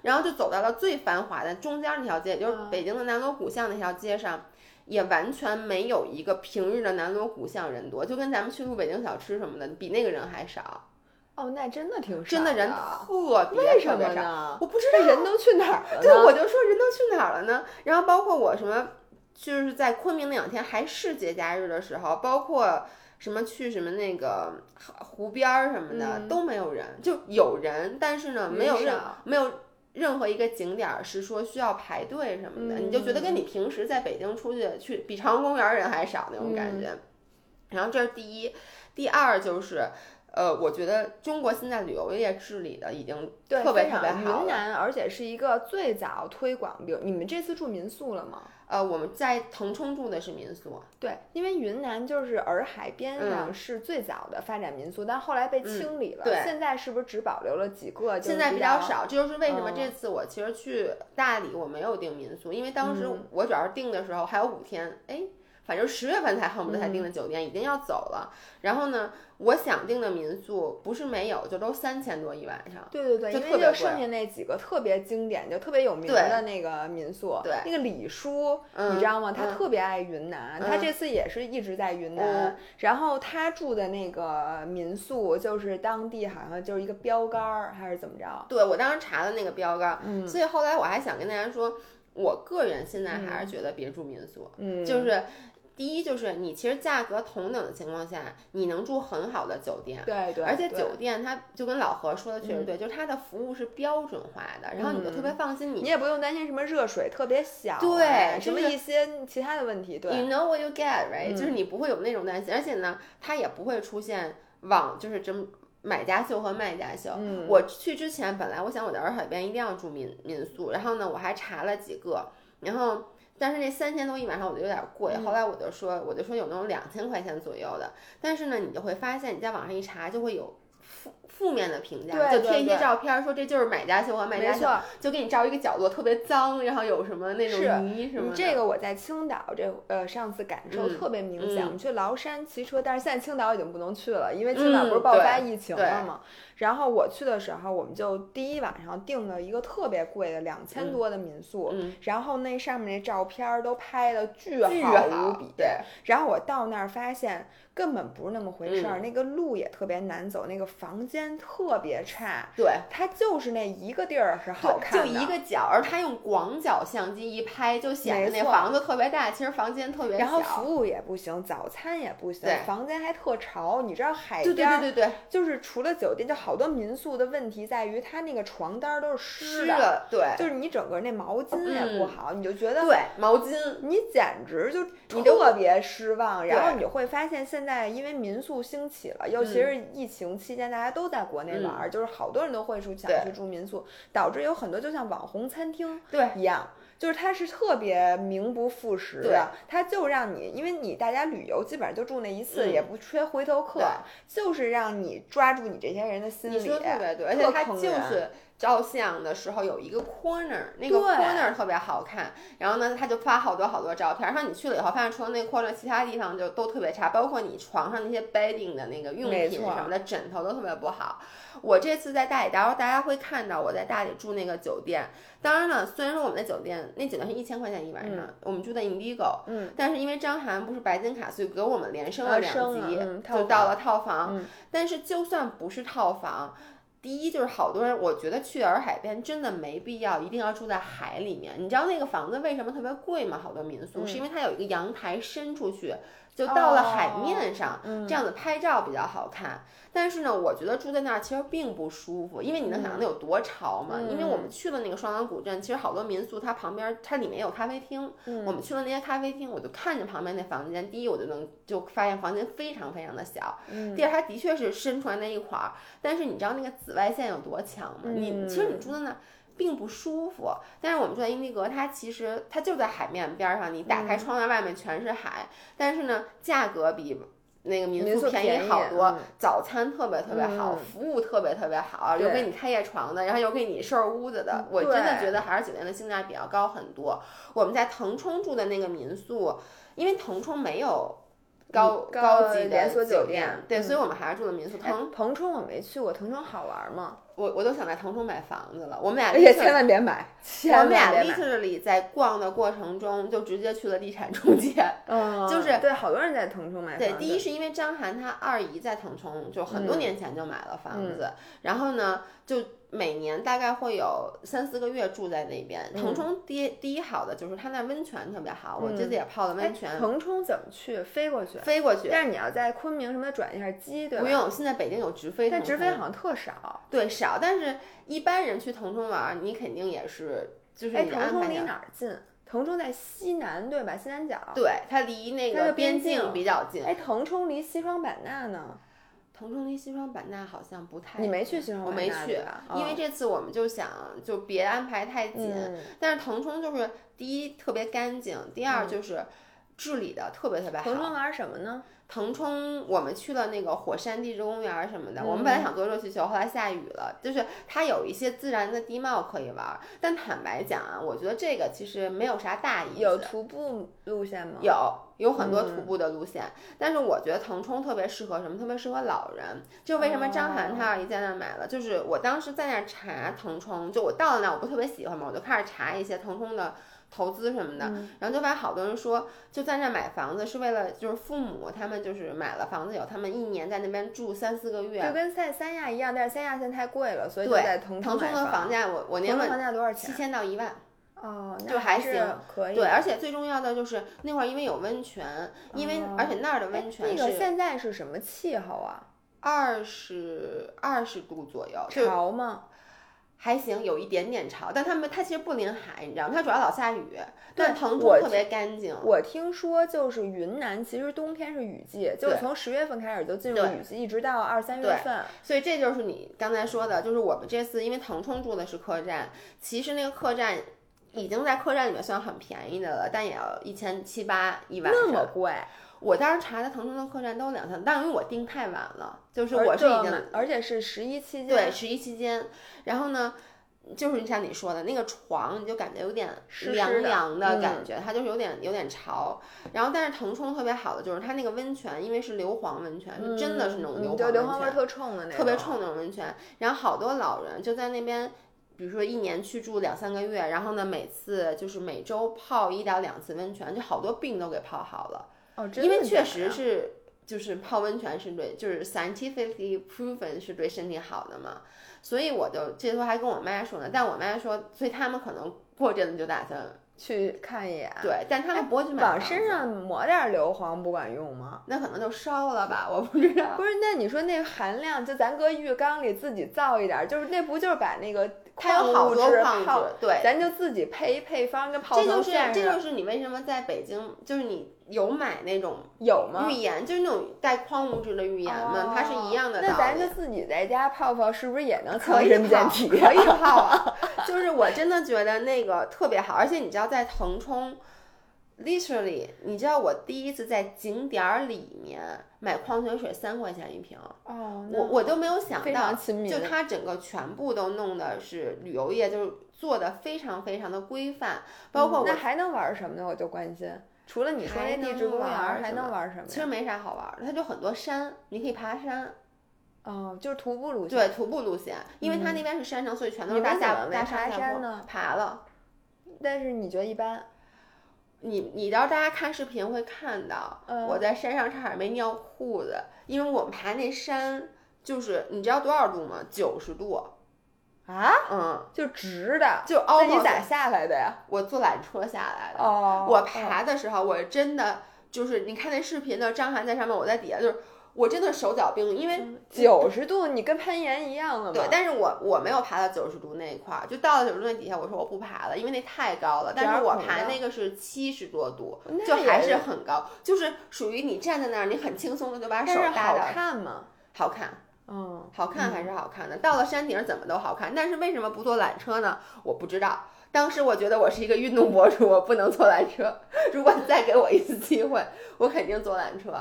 [SPEAKER 1] 然后就走到了最繁华的中间那条街，也就是北京的南锣鼓巷那条街上，也完全没有一个平日的南锣鼓巷人多，就跟咱们去住北京小吃什么的，比那个人还少。
[SPEAKER 2] 哦，那真的挺少
[SPEAKER 1] 真的人特别
[SPEAKER 2] 为什么
[SPEAKER 1] 特别少。
[SPEAKER 2] 呢？
[SPEAKER 1] 我不知道
[SPEAKER 2] 人都去哪儿了？
[SPEAKER 1] 对，我就说人都去哪儿了呢？然后包括我什么，就是在昆明那两天还是节假日的时候，包括什么去什么那个湖边儿什么的、
[SPEAKER 2] 嗯
[SPEAKER 1] 都没有人，就有人，但是呢没有没有任何一个景点儿是说需要排队什么的，你就觉得跟你平时在北京出去去比朝阳公园人还少那种感觉。然后这是第一，第二就是。呃，我觉得中国现在旅游业治理的已经特别特别好了。
[SPEAKER 2] 云南，而且是一个最早推广，比如你们这次住民宿了吗？
[SPEAKER 1] 呃，我们在腾冲住的是民宿，
[SPEAKER 2] 对，因为云南就是洱海边上
[SPEAKER 1] 嗯
[SPEAKER 2] 是最早的发展民宿，但后来被清理了。
[SPEAKER 1] 对
[SPEAKER 2] 现在是不是只保留了几个？
[SPEAKER 1] 现在
[SPEAKER 2] 比较。
[SPEAKER 1] 少，这就是为什么
[SPEAKER 2] 嗯
[SPEAKER 1] 这次我其实去大理我没有订民宿，因为当时
[SPEAKER 2] 嗯
[SPEAKER 1] 我主要是订的时候还有五天，哎，反正十月份才恨不得才
[SPEAKER 2] 嗯
[SPEAKER 1] 订的酒店，已经要走了。然后呢，我想订的民宿不是没有，就都三千多一晚上。
[SPEAKER 2] 对对对，
[SPEAKER 1] 就
[SPEAKER 2] 因为
[SPEAKER 1] 特别贵
[SPEAKER 2] 就剩下那几个特别经典、就特别有名的那个民宿，
[SPEAKER 1] 对
[SPEAKER 2] 那个李叔，
[SPEAKER 1] 嗯
[SPEAKER 2] 你知道吗？他
[SPEAKER 1] 嗯
[SPEAKER 2] 特别爱云南，他
[SPEAKER 1] 嗯
[SPEAKER 2] 这次也是一直在云南。
[SPEAKER 1] 嗯
[SPEAKER 2] 然后他住的那个民宿就是当地好像就是一个标杆儿，还是怎么着？
[SPEAKER 1] 对我当时查的那个标杆，
[SPEAKER 2] 嗯
[SPEAKER 1] 所以后来我还想跟大家说，我个人现在还是觉得别住民宿，
[SPEAKER 2] 嗯，
[SPEAKER 1] 就是。第一就是你其实价格同等的情况下，你能住很好的酒店，
[SPEAKER 2] 对对，
[SPEAKER 1] 而且酒店它就跟老何说的确实对，就是它的服务是标准化的，然后你就特别放心你。
[SPEAKER 2] 你也不用担心什么热水特别小啊，
[SPEAKER 1] 对
[SPEAKER 2] 什么一些其他的问题，对
[SPEAKER 1] ，You know what you get, right？、
[SPEAKER 2] 嗯
[SPEAKER 1] 就是你不会有那种担心，而且呢，它也不会出现网就是真买家秀和卖家秀。
[SPEAKER 2] 嗯
[SPEAKER 1] 我去之前本来我想我在洱海边一定要住民民宿，然后呢我还查了几个，然后。但是那三千多一晚上我觉得有点贵，
[SPEAKER 2] 嗯
[SPEAKER 1] 后来我就说我就说有那种两千块钱左右的，但是呢你就会发现你在网上一查就会有负负面的评价，就贴一些照片说这就是买家秀和卖家秀，就给你照一个角落特别脏，然后有什么那种泥什么的。
[SPEAKER 2] 你这个我在青岛这呃上次感受
[SPEAKER 1] 嗯
[SPEAKER 2] 特别明显，
[SPEAKER 1] 嗯
[SPEAKER 2] 我们去崂山骑车，但是现在青岛已经不能去了，因为青岛不是
[SPEAKER 1] 嗯
[SPEAKER 2] 爆发疫情
[SPEAKER 1] 对
[SPEAKER 2] 了嘛。然后我去的时候，我们就第一晚上订了一个特别贵的两千多的民宿，
[SPEAKER 1] 嗯
[SPEAKER 2] 然后那上面那照片儿都拍的巨
[SPEAKER 1] 巨
[SPEAKER 2] 好无比。
[SPEAKER 1] 对，
[SPEAKER 2] 然后我到那儿发现根本不是那么回事儿，
[SPEAKER 1] 嗯
[SPEAKER 2] 那个路也特别难走，那个房间特别差，
[SPEAKER 1] 对，
[SPEAKER 2] 它就是那一个地儿是好，看的，
[SPEAKER 1] 就一个角儿，他用广角相机一拍，就显得那房子特别大，其实房间特别小。
[SPEAKER 2] 然后服务也不行，早餐也不行
[SPEAKER 1] 对，
[SPEAKER 2] 房间还特潮。你知道海
[SPEAKER 1] 对对
[SPEAKER 2] 边儿
[SPEAKER 1] 对对对，
[SPEAKER 2] 就是除了酒店，就好多民宿的问题在于它那个床单儿都是湿的，
[SPEAKER 1] 对
[SPEAKER 2] 就是你整个那毛巾也不
[SPEAKER 1] 嗯
[SPEAKER 2] 好，你就觉得
[SPEAKER 1] 对，毛巾，
[SPEAKER 2] 你简直就
[SPEAKER 1] 你
[SPEAKER 2] 特别失望。然后你就会发现，现在因为民宿兴起了，尤其是疫情期间，大家都在国内玩儿，就是好多人都会说想去住民宿，导致有很多就像网红餐厅
[SPEAKER 1] 对
[SPEAKER 2] 一样。就是它是特别名不副实的，它就让你，因为你大家旅游基本上就住那一次，
[SPEAKER 1] 嗯。
[SPEAKER 2] 也不缺回头客，就是让你抓住你这些人的心理。
[SPEAKER 1] 你说特别对，而且
[SPEAKER 2] 特
[SPEAKER 1] 它就是照相的时候有一个 corner，那个 corner 特别好看。然后呢，他就发好多好多照片。然后你去了以后，发现除了那 corner，其他地方就都特别差，包括你床上那些 bedding 的那个用品什么的，枕头都特别不好。我这次在大理，到时候大家会看到我在大理住那个酒店。当然了，虽然说我们的酒店那酒店是一千块钱一晚上，我们住的 Indigo，
[SPEAKER 2] 嗯，
[SPEAKER 1] 但是因为张涵不是白金卡，所以给我们连升了两级，
[SPEAKER 2] 嗯
[SPEAKER 1] 就到了套房。
[SPEAKER 2] 嗯
[SPEAKER 1] 但是就算不是套房，第一就是好多人，我觉得去洱海边真的没必要一定要住在海里面。你知道那个房子为什么特别贵吗？好多民宿、
[SPEAKER 2] 嗯
[SPEAKER 1] 是因为它有一个阳台伸出去，就到了海面上，
[SPEAKER 2] 嗯
[SPEAKER 1] 这样子拍照比较好看。但是呢，我觉得住在那儿其实并不舒服，因为你能想象那有多潮吗？因为我们去了那个双廊古镇，其实好多民宿它旁边它里面有咖啡厅，我们去了那些咖啡厅，我就看着旁边那房间，第一我就能就发现房间非常非常的小，第二它的确是伸出来那一块儿，但是你知道那个紫外线有多强吗？你其实你住在那儿。并不舒服，但是我们住在英迪格，它其实它就在海面边儿上，你打开窗帘外面全是海，但是呢，价格比那个民
[SPEAKER 2] 民宿
[SPEAKER 1] 便
[SPEAKER 2] 便宜
[SPEAKER 1] 好多，
[SPEAKER 2] 嗯。
[SPEAKER 1] 早餐特别特别好，
[SPEAKER 2] 嗯。
[SPEAKER 1] 服务特别特别好，有给你开夜床的，然后有给你收拾屋子的，我真的觉得还是酒店的性价比要高很多。我们在腾冲住的那个民宿，因为腾冲没有高
[SPEAKER 2] 嗯高
[SPEAKER 1] 级的
[SPEAKER 2] 连锁酒
[SPEAKER 1] 酒
[SPEAKER 2] 店
[SPEAKER 1] 对，
[SPEAKER 2] 嗯
[SPEAKER 1] 所以我们还是住的民宿。
[SPEAKER 2] 哎
[SPEAKER 1] 腾，
[SPEAKER 2] 腾冲我没去过，腾冲好玩吗？
[SPEAKER 1] 我我都想在腾冲买房子了。我们俩
[SPEAKER 2] 而且
[SPEAKER 1] literally-
[SPEAKER 2] 千万别买，
[SPEAKER 1] 我们俩 literally 在逛的过程中就直接去了地产中介。
[SPEAKER 2] 嗯，
[SPEAKER 1] 就是
[SPEAKER 2] 对，好多人在腾冲买
[SPEAKER 1] 对，第一是因为张涵她二姨在腾冲，就很多
[SPEAKER 2] 嗯
[SPEAKER 1] 年前就买了房子，然后呢，就每年大概会有三四个月住在那边。
[SPEAKER 2] 嗯
[SPEAKER 1] 腾冲第一第一好的就是它那温泉特别好，我这次也泡了温泉，
[SPEAKER 2] 哎腾冲怎么去？飞过去？
[SPEAKER 1] 飞过去
[SPEAKER 2] 但是你要在昆明什么的转一下机，对吧？
[SPEAKER 1] 不，用。现在北京有直飞
[SPEAKER 2] 但直飞好像特少。
[SPEAKER 1] 对少，但是一般人去腾冲玩，你肯定也是就是
[SPEAKER 2] 哎，
[SPEAKER 1] 你的
[SPEAKER 2] 腾冲离哪儿近？腾冲在西南对吧？西南角。
[SPEAKER 1] 对，它离那个边
[SPEAKER 2] 境
[SPEAKER 1] 比较近。
[SPEAKER 2] 哎，腾冲离西双版纳呢？
[SPEAKER 1] 腾冲离西双版纳好像不太，
[SPEAKER 2] 你没去西双版
[SPEAKER 1] 我没去因为
[SPEAKER 2] 哦
[SPEAKER 1] 这次我们就想就别安排太紧。
[SPEAKER 2] 嗯
[SPEAKER 1] 但是腾冲就是第一特别干净，第二就是治理的特别特别好。
[SPEAKER 2] 腾冲玩什么呢？
[SPEAKER 1] 腾冲我们去了那个火山地质公园什么的，我们
[SPEAKER 2] 嗯
[SPEAKER 1] 本来想坐热气球，后来下雨了。就是它有一些自然的地貌可以玩，但坦白讲啊，我觉得这个其实没有啥大意思。
[SPEAKER 2] 有徒步路线吗？
[SPEAKER 1] 有有很多
[SPEAKER 2] 嗯
[SPEAKER 1] 徒步的路线，但是我觉得腾冲特别适合什么？特别适合老人。就为什么张涵他二姨在那儿买了？就是我当时在那儿查腾冲，就我到了那儿我不特别喜欢嘛，我就开始查一些腾冲的投资什么的，
[SPEAKER 2] 嗯
[SPEAKER 1] 然后就发现好多人说，就在那儿买房子是为了就是父母他们就是买了房子以后，他们一年在那边住三四个月就。
[SPEAKER 2] 跟在三亚一样，但是三亚现在太贵了，所以就
[SPEAKER 1] 对
[SPEAKER 2] 在腾
[SPEAKER 1] 腾冲的房价，我我年
[SPEAKER 2] 腾冲房价多少钱七？
[SPEAKER 1] 千到一万。
[SPEAKER 2] 哦，那
[SPEAKER 1] 就还行
[SPEAKER 2] 可以。
[SPEAKER 1] 对，而且最重要的就是那会儿因为有温泉，因为、
[SPEAKER 2] 哦
[SPEAKER 1] 而且那儿的
[SPEAKER 2] 哎
[SPEAKER 1] 温泉
[SPEAKER 2] 那个现在是什么气候啊？
[SPEAKER 1] 二十二十度左右，
[SPEAKER 2] 潮吗？
[SPEAKER 1] 还行，有一点点潮，但他们它其实不临海，你知道吗？它主要老下雨，但腾冲特别干净。
[SPEAKER 2] 我听说就是云南，其实冬天是雨季，就是从十月份开始就进入雨季，一直到二三月份。
[SPEAKER 1] 所以这就是你刚才说的，就是我们这次因为腾冲住的是客栈，其实那个客栈已经在客栈里面算很便宜的了，但也要一千七八一晚上。
[SPEAKER 2] 那么贵，
[SPEAKER 1] 我当时查的腾冲的客栈都两千，但因为我订太晚了，就是我是已经
[SPEAKER 2] 而且是十一期间。
[SPEAKER 1] 对，十一期间，然后呢，就是像你说的那个床，你就感觉有点凉凉的
[SPEAKER 2] 嗯
[SPEAKER 1] 感觉，它就是有点有点潮。然后，但是腾冲特别好的就是它那个温泉，因为是硫磺温泉，是真的是那种
[SPEAKER 2] 嗯
[SPEAKER 1] 硫磺
[SPEAKER 2] 对硫磺味儿
[SPEAKER 1] 温泉，
[SPEAKER 2] 特冲的那种，
[SPEAKER 1] 特别冲那种温泉。然后好多老人就在那边。比如说一年去住两三个月，然后呢，每次就是每周泡一到两次温泉，就好多病都给泡好了。
[SPEAKER 2] 哦，真
[SPEAKER 1] 因为确实是，就是泡温泉是对，就是 scientifically proven 是对身体好的嘛，所以我就这时候还跟我妈说呢，但我妈说，所以他们可能过阵子就打算
[SPEAKER 2] 去看一眼。
[SPEAKER 1] 对，但他们不会去买
[SPEAKER 2] 往身，上抹点硫磺不管用吗？
[SPEAKER 1] 那可能就烧了吧，我不知道。
[SPEAKER 2] 不是，那你说那含量，就咱搁浴缸里自己造一点儿，就是那不就是把那个
[SPEAKER 1] 它有好多矿
[SPEAKER 2] 泡
[SPEAKER 1] 质，对，
[SPEAKER 2] 咱就自己配一配方，跟泡
[SPEAKER 1] 这就是这就是你为什么在北京，就是你有买那种
[SPEAKER 2] 有吗？
[SPEAKER 1] 浴盐，就是那种带矿物质的浴盐嘛，它是一样的道理。
[SPEAKER 2] 哦那咱就自己在家泡泡，是不是也能
[SPEAKER 1] 可以
[SPEAKER 2] 强身健
[SPEAKER 1] 泡，
[SPEAKER 2] 体？
[SPEAKER 1] 可以泡啊！就是我真的觉得那个特别好，而且你知道在腾冲，literally，你知道我第一次在景点儿里面买矿泉水三块钱一瓶，
[SPEAKER 2] 哦，
[SPEAKER 1] 我我都没有想
[SPEAKER 2] 非
[SPEAKER 1] 到就它整个全部都弄的是旅游业，就是做的非常非常的规范，包括
[SPEAKER 2] 那还能玩什么呢？我就关心。除了你说
[SPEAKER 1] 还
[SPEAKER 2] 那地质公园还能玩什么？
[SPEAKER 1] 其实没啥好玩儿的，它就很多山，你可以爬山，
[SPEAKER 2] 哦，就是徒步路线。
[SPEAKER 1] 对，徒步路线，因为它那边是山城，所以全都是大
[SPEAKER 2] 你们怎么
[SPEAKER 1] 下大
[SPEAKER 2] 山呢
[SPEAKER 1] 爬了。
[SPEAKER 2] 但是你觉得一般？
[SPEAKER 1] 你你要大家看视频会看到，
[SPEAKER 2] 嗯
[SPEAKER 1] 我在山上差点没尿裤子，因为我们爬那山就是你知道多少度吗？九十度，
[SPEAKER 2] 啊？
[SPEAKER 1] 嗯，
[SPEAKER 2] 就直的。
[SPEAKER 1] 就凹
[SPEAKER 2] 那你咋下来的呀？
[SPEAKER 1] 我坐缆车下来的。
[SPEAKER 2] 哦，
[SPEAKER 1] 我爬的时候，我真的就是你看那视频的张涵在上面，我在底下，就是我真的手脚冰，因为
[SPEAKER 2] 九十度你跟攀岩一样了嘛。
[SPEAKER 1] 对，但是我我没有爬到九十度那一块儿，就到了九十度那底下，我说我不爬了，因为那太高了。但是我爬那个是七十多度，就还是很高，就是属于你站在那儿，你很轻松的就把手搭
[SPEAKER 2] 着。好看吗？
[SPEAKER 1] 好看。
[SPEAKER 2] 嗯，
[SPEAKER 1] 好看还是好看的。到了山顶怎么都好看，但是为什么不坐缆车呢？我不知道。当时我觉得我是一个运动博主，我不能坐缆车。如果你再给我一次机会，我肯定坐缆车。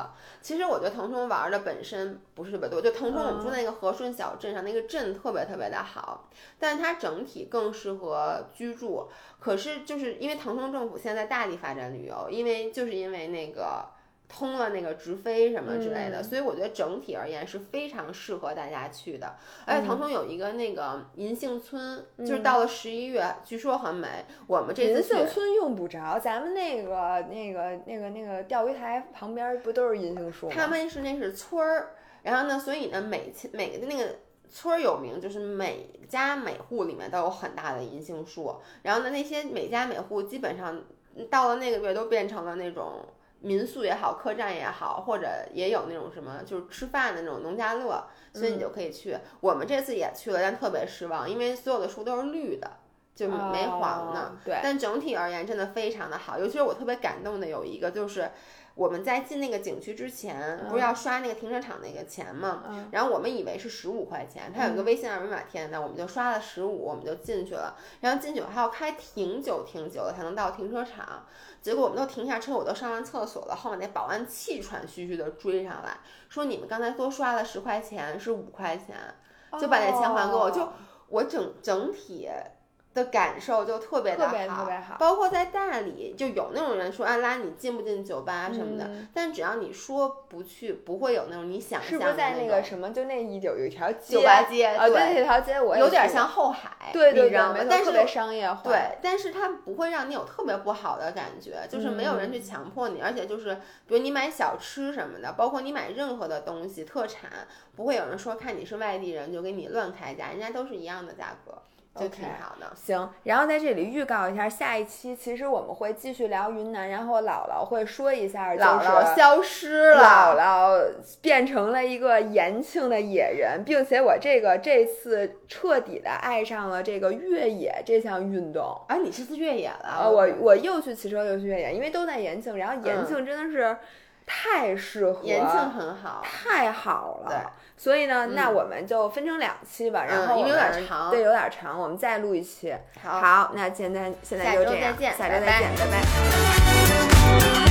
[SPEAKER 1] 其实我觉得腾冲玩的本身不是特别多，就腾冲我们住那个和顺小镇上，那个镇特别特别的好，但是它整体更适合居住。可是就是因为腾冲政府现在大力发展旅游，因为就是因为那个。通了那个直飞什么之类的，所以我觉得整体而言是非常适合大家去的。而且腾冲有一个那个银杏村，就是到了十一月，据说很美。我们这次
[SPEAKER 2] 银杏村用不着，咱们那个那个那个那个钓鱼台旁边不都是银杏树吗？
[SPEAKER 1] 他们是那是村儿，然后呢，所以呢，每每个那个村儿有名，就是每家每户里面都有很大的银杏树。然后呢，那些每家每户基本上到了那个月都变成了那种。民宿也好，客栈也好，或者也有那种什么，就是吃饭的那种农家乐，所以你就可以去。我们这次也去了，但特别失望，因为所有的树都是绿的，就没黄的。
[SPEAKER 2] 对，
[SPEAKER 1] 但整体而言真的非常的好，尤其是我特别感动的有一个就是。我们在进那个景区之前，不是要刷那个停车场那个钱吗？然后我们以为是十五块钱，它有一个微信二维码填的，我们就刷了十五，我们就进去了。然后进去还要开挺久挺久的才能到停车场，结果我们都停下车，我都上完厕所了，后面那保安气喘吁吁的追上来，说你们刚才多刷了十块钱，是五块钱，就把那钱还给我，就我整整体。的感受就特别的
[SPEAKER 2] 好，
[SPEAKER 1] 包括在大理，就有那种人说，啊拉你进不进酒吧什么的，但只要你说不去，不会有那种你想象
[SPEAKER 2] 的。是不是在那个什么，就那一有有一条
[SPEAKER 1] 酒吧街，
[SPEAKER 2] 啊，对，那条街我
[SPEAKER 1] 有点像后海，
[SPEAKER 2] 对对
[SPEAKER 1] 对，但是
[SPEAKER 2] 特别商业化，
[SPEAKER 1] 对，但是它不会让你有特别不好的感觉，就是没有人去强迫你，而且就是比如你买小吃什么的，包括你买任何的东西特产，不会有人说看你是外地人就给你乱开价，人家都是一样的价格。就挺好的，
[SPEAKER 2] 行。然后在这里预告一下，下一期其实我们会继续聊云南，然后我姥姥会说一下，
[SPEAKER 1] 姥姥消失了，
[SPEAKER 2] 姥姥变成了一个延庆的野人，并且我这个这次彻底的爱上了这个越野这项运动。
[SPEAKER 1] 啊，你这次越野了？
[SPEAKER 2] 啊，我我又去骑车又去越野，因为都在延庆，然后延庆真的是太适合，
[SPEAKER 1] 延庆很好，
[SPEAKER 2] 太好了。所以呢，那我们就分成两期吧，然后
[SPEAKER 1] 因为有点长，
[SPEAKER 2] 对，有点长，我们再录一期。
[SPEAKER 1] 好，
[SPEAKER 2] 那现在现在就这样，
[SPEAKER 1] 下
[SPEAKER 2] 周再见，
[SPEAKER 1] 拜
[SPEAKER 2] 拜拜。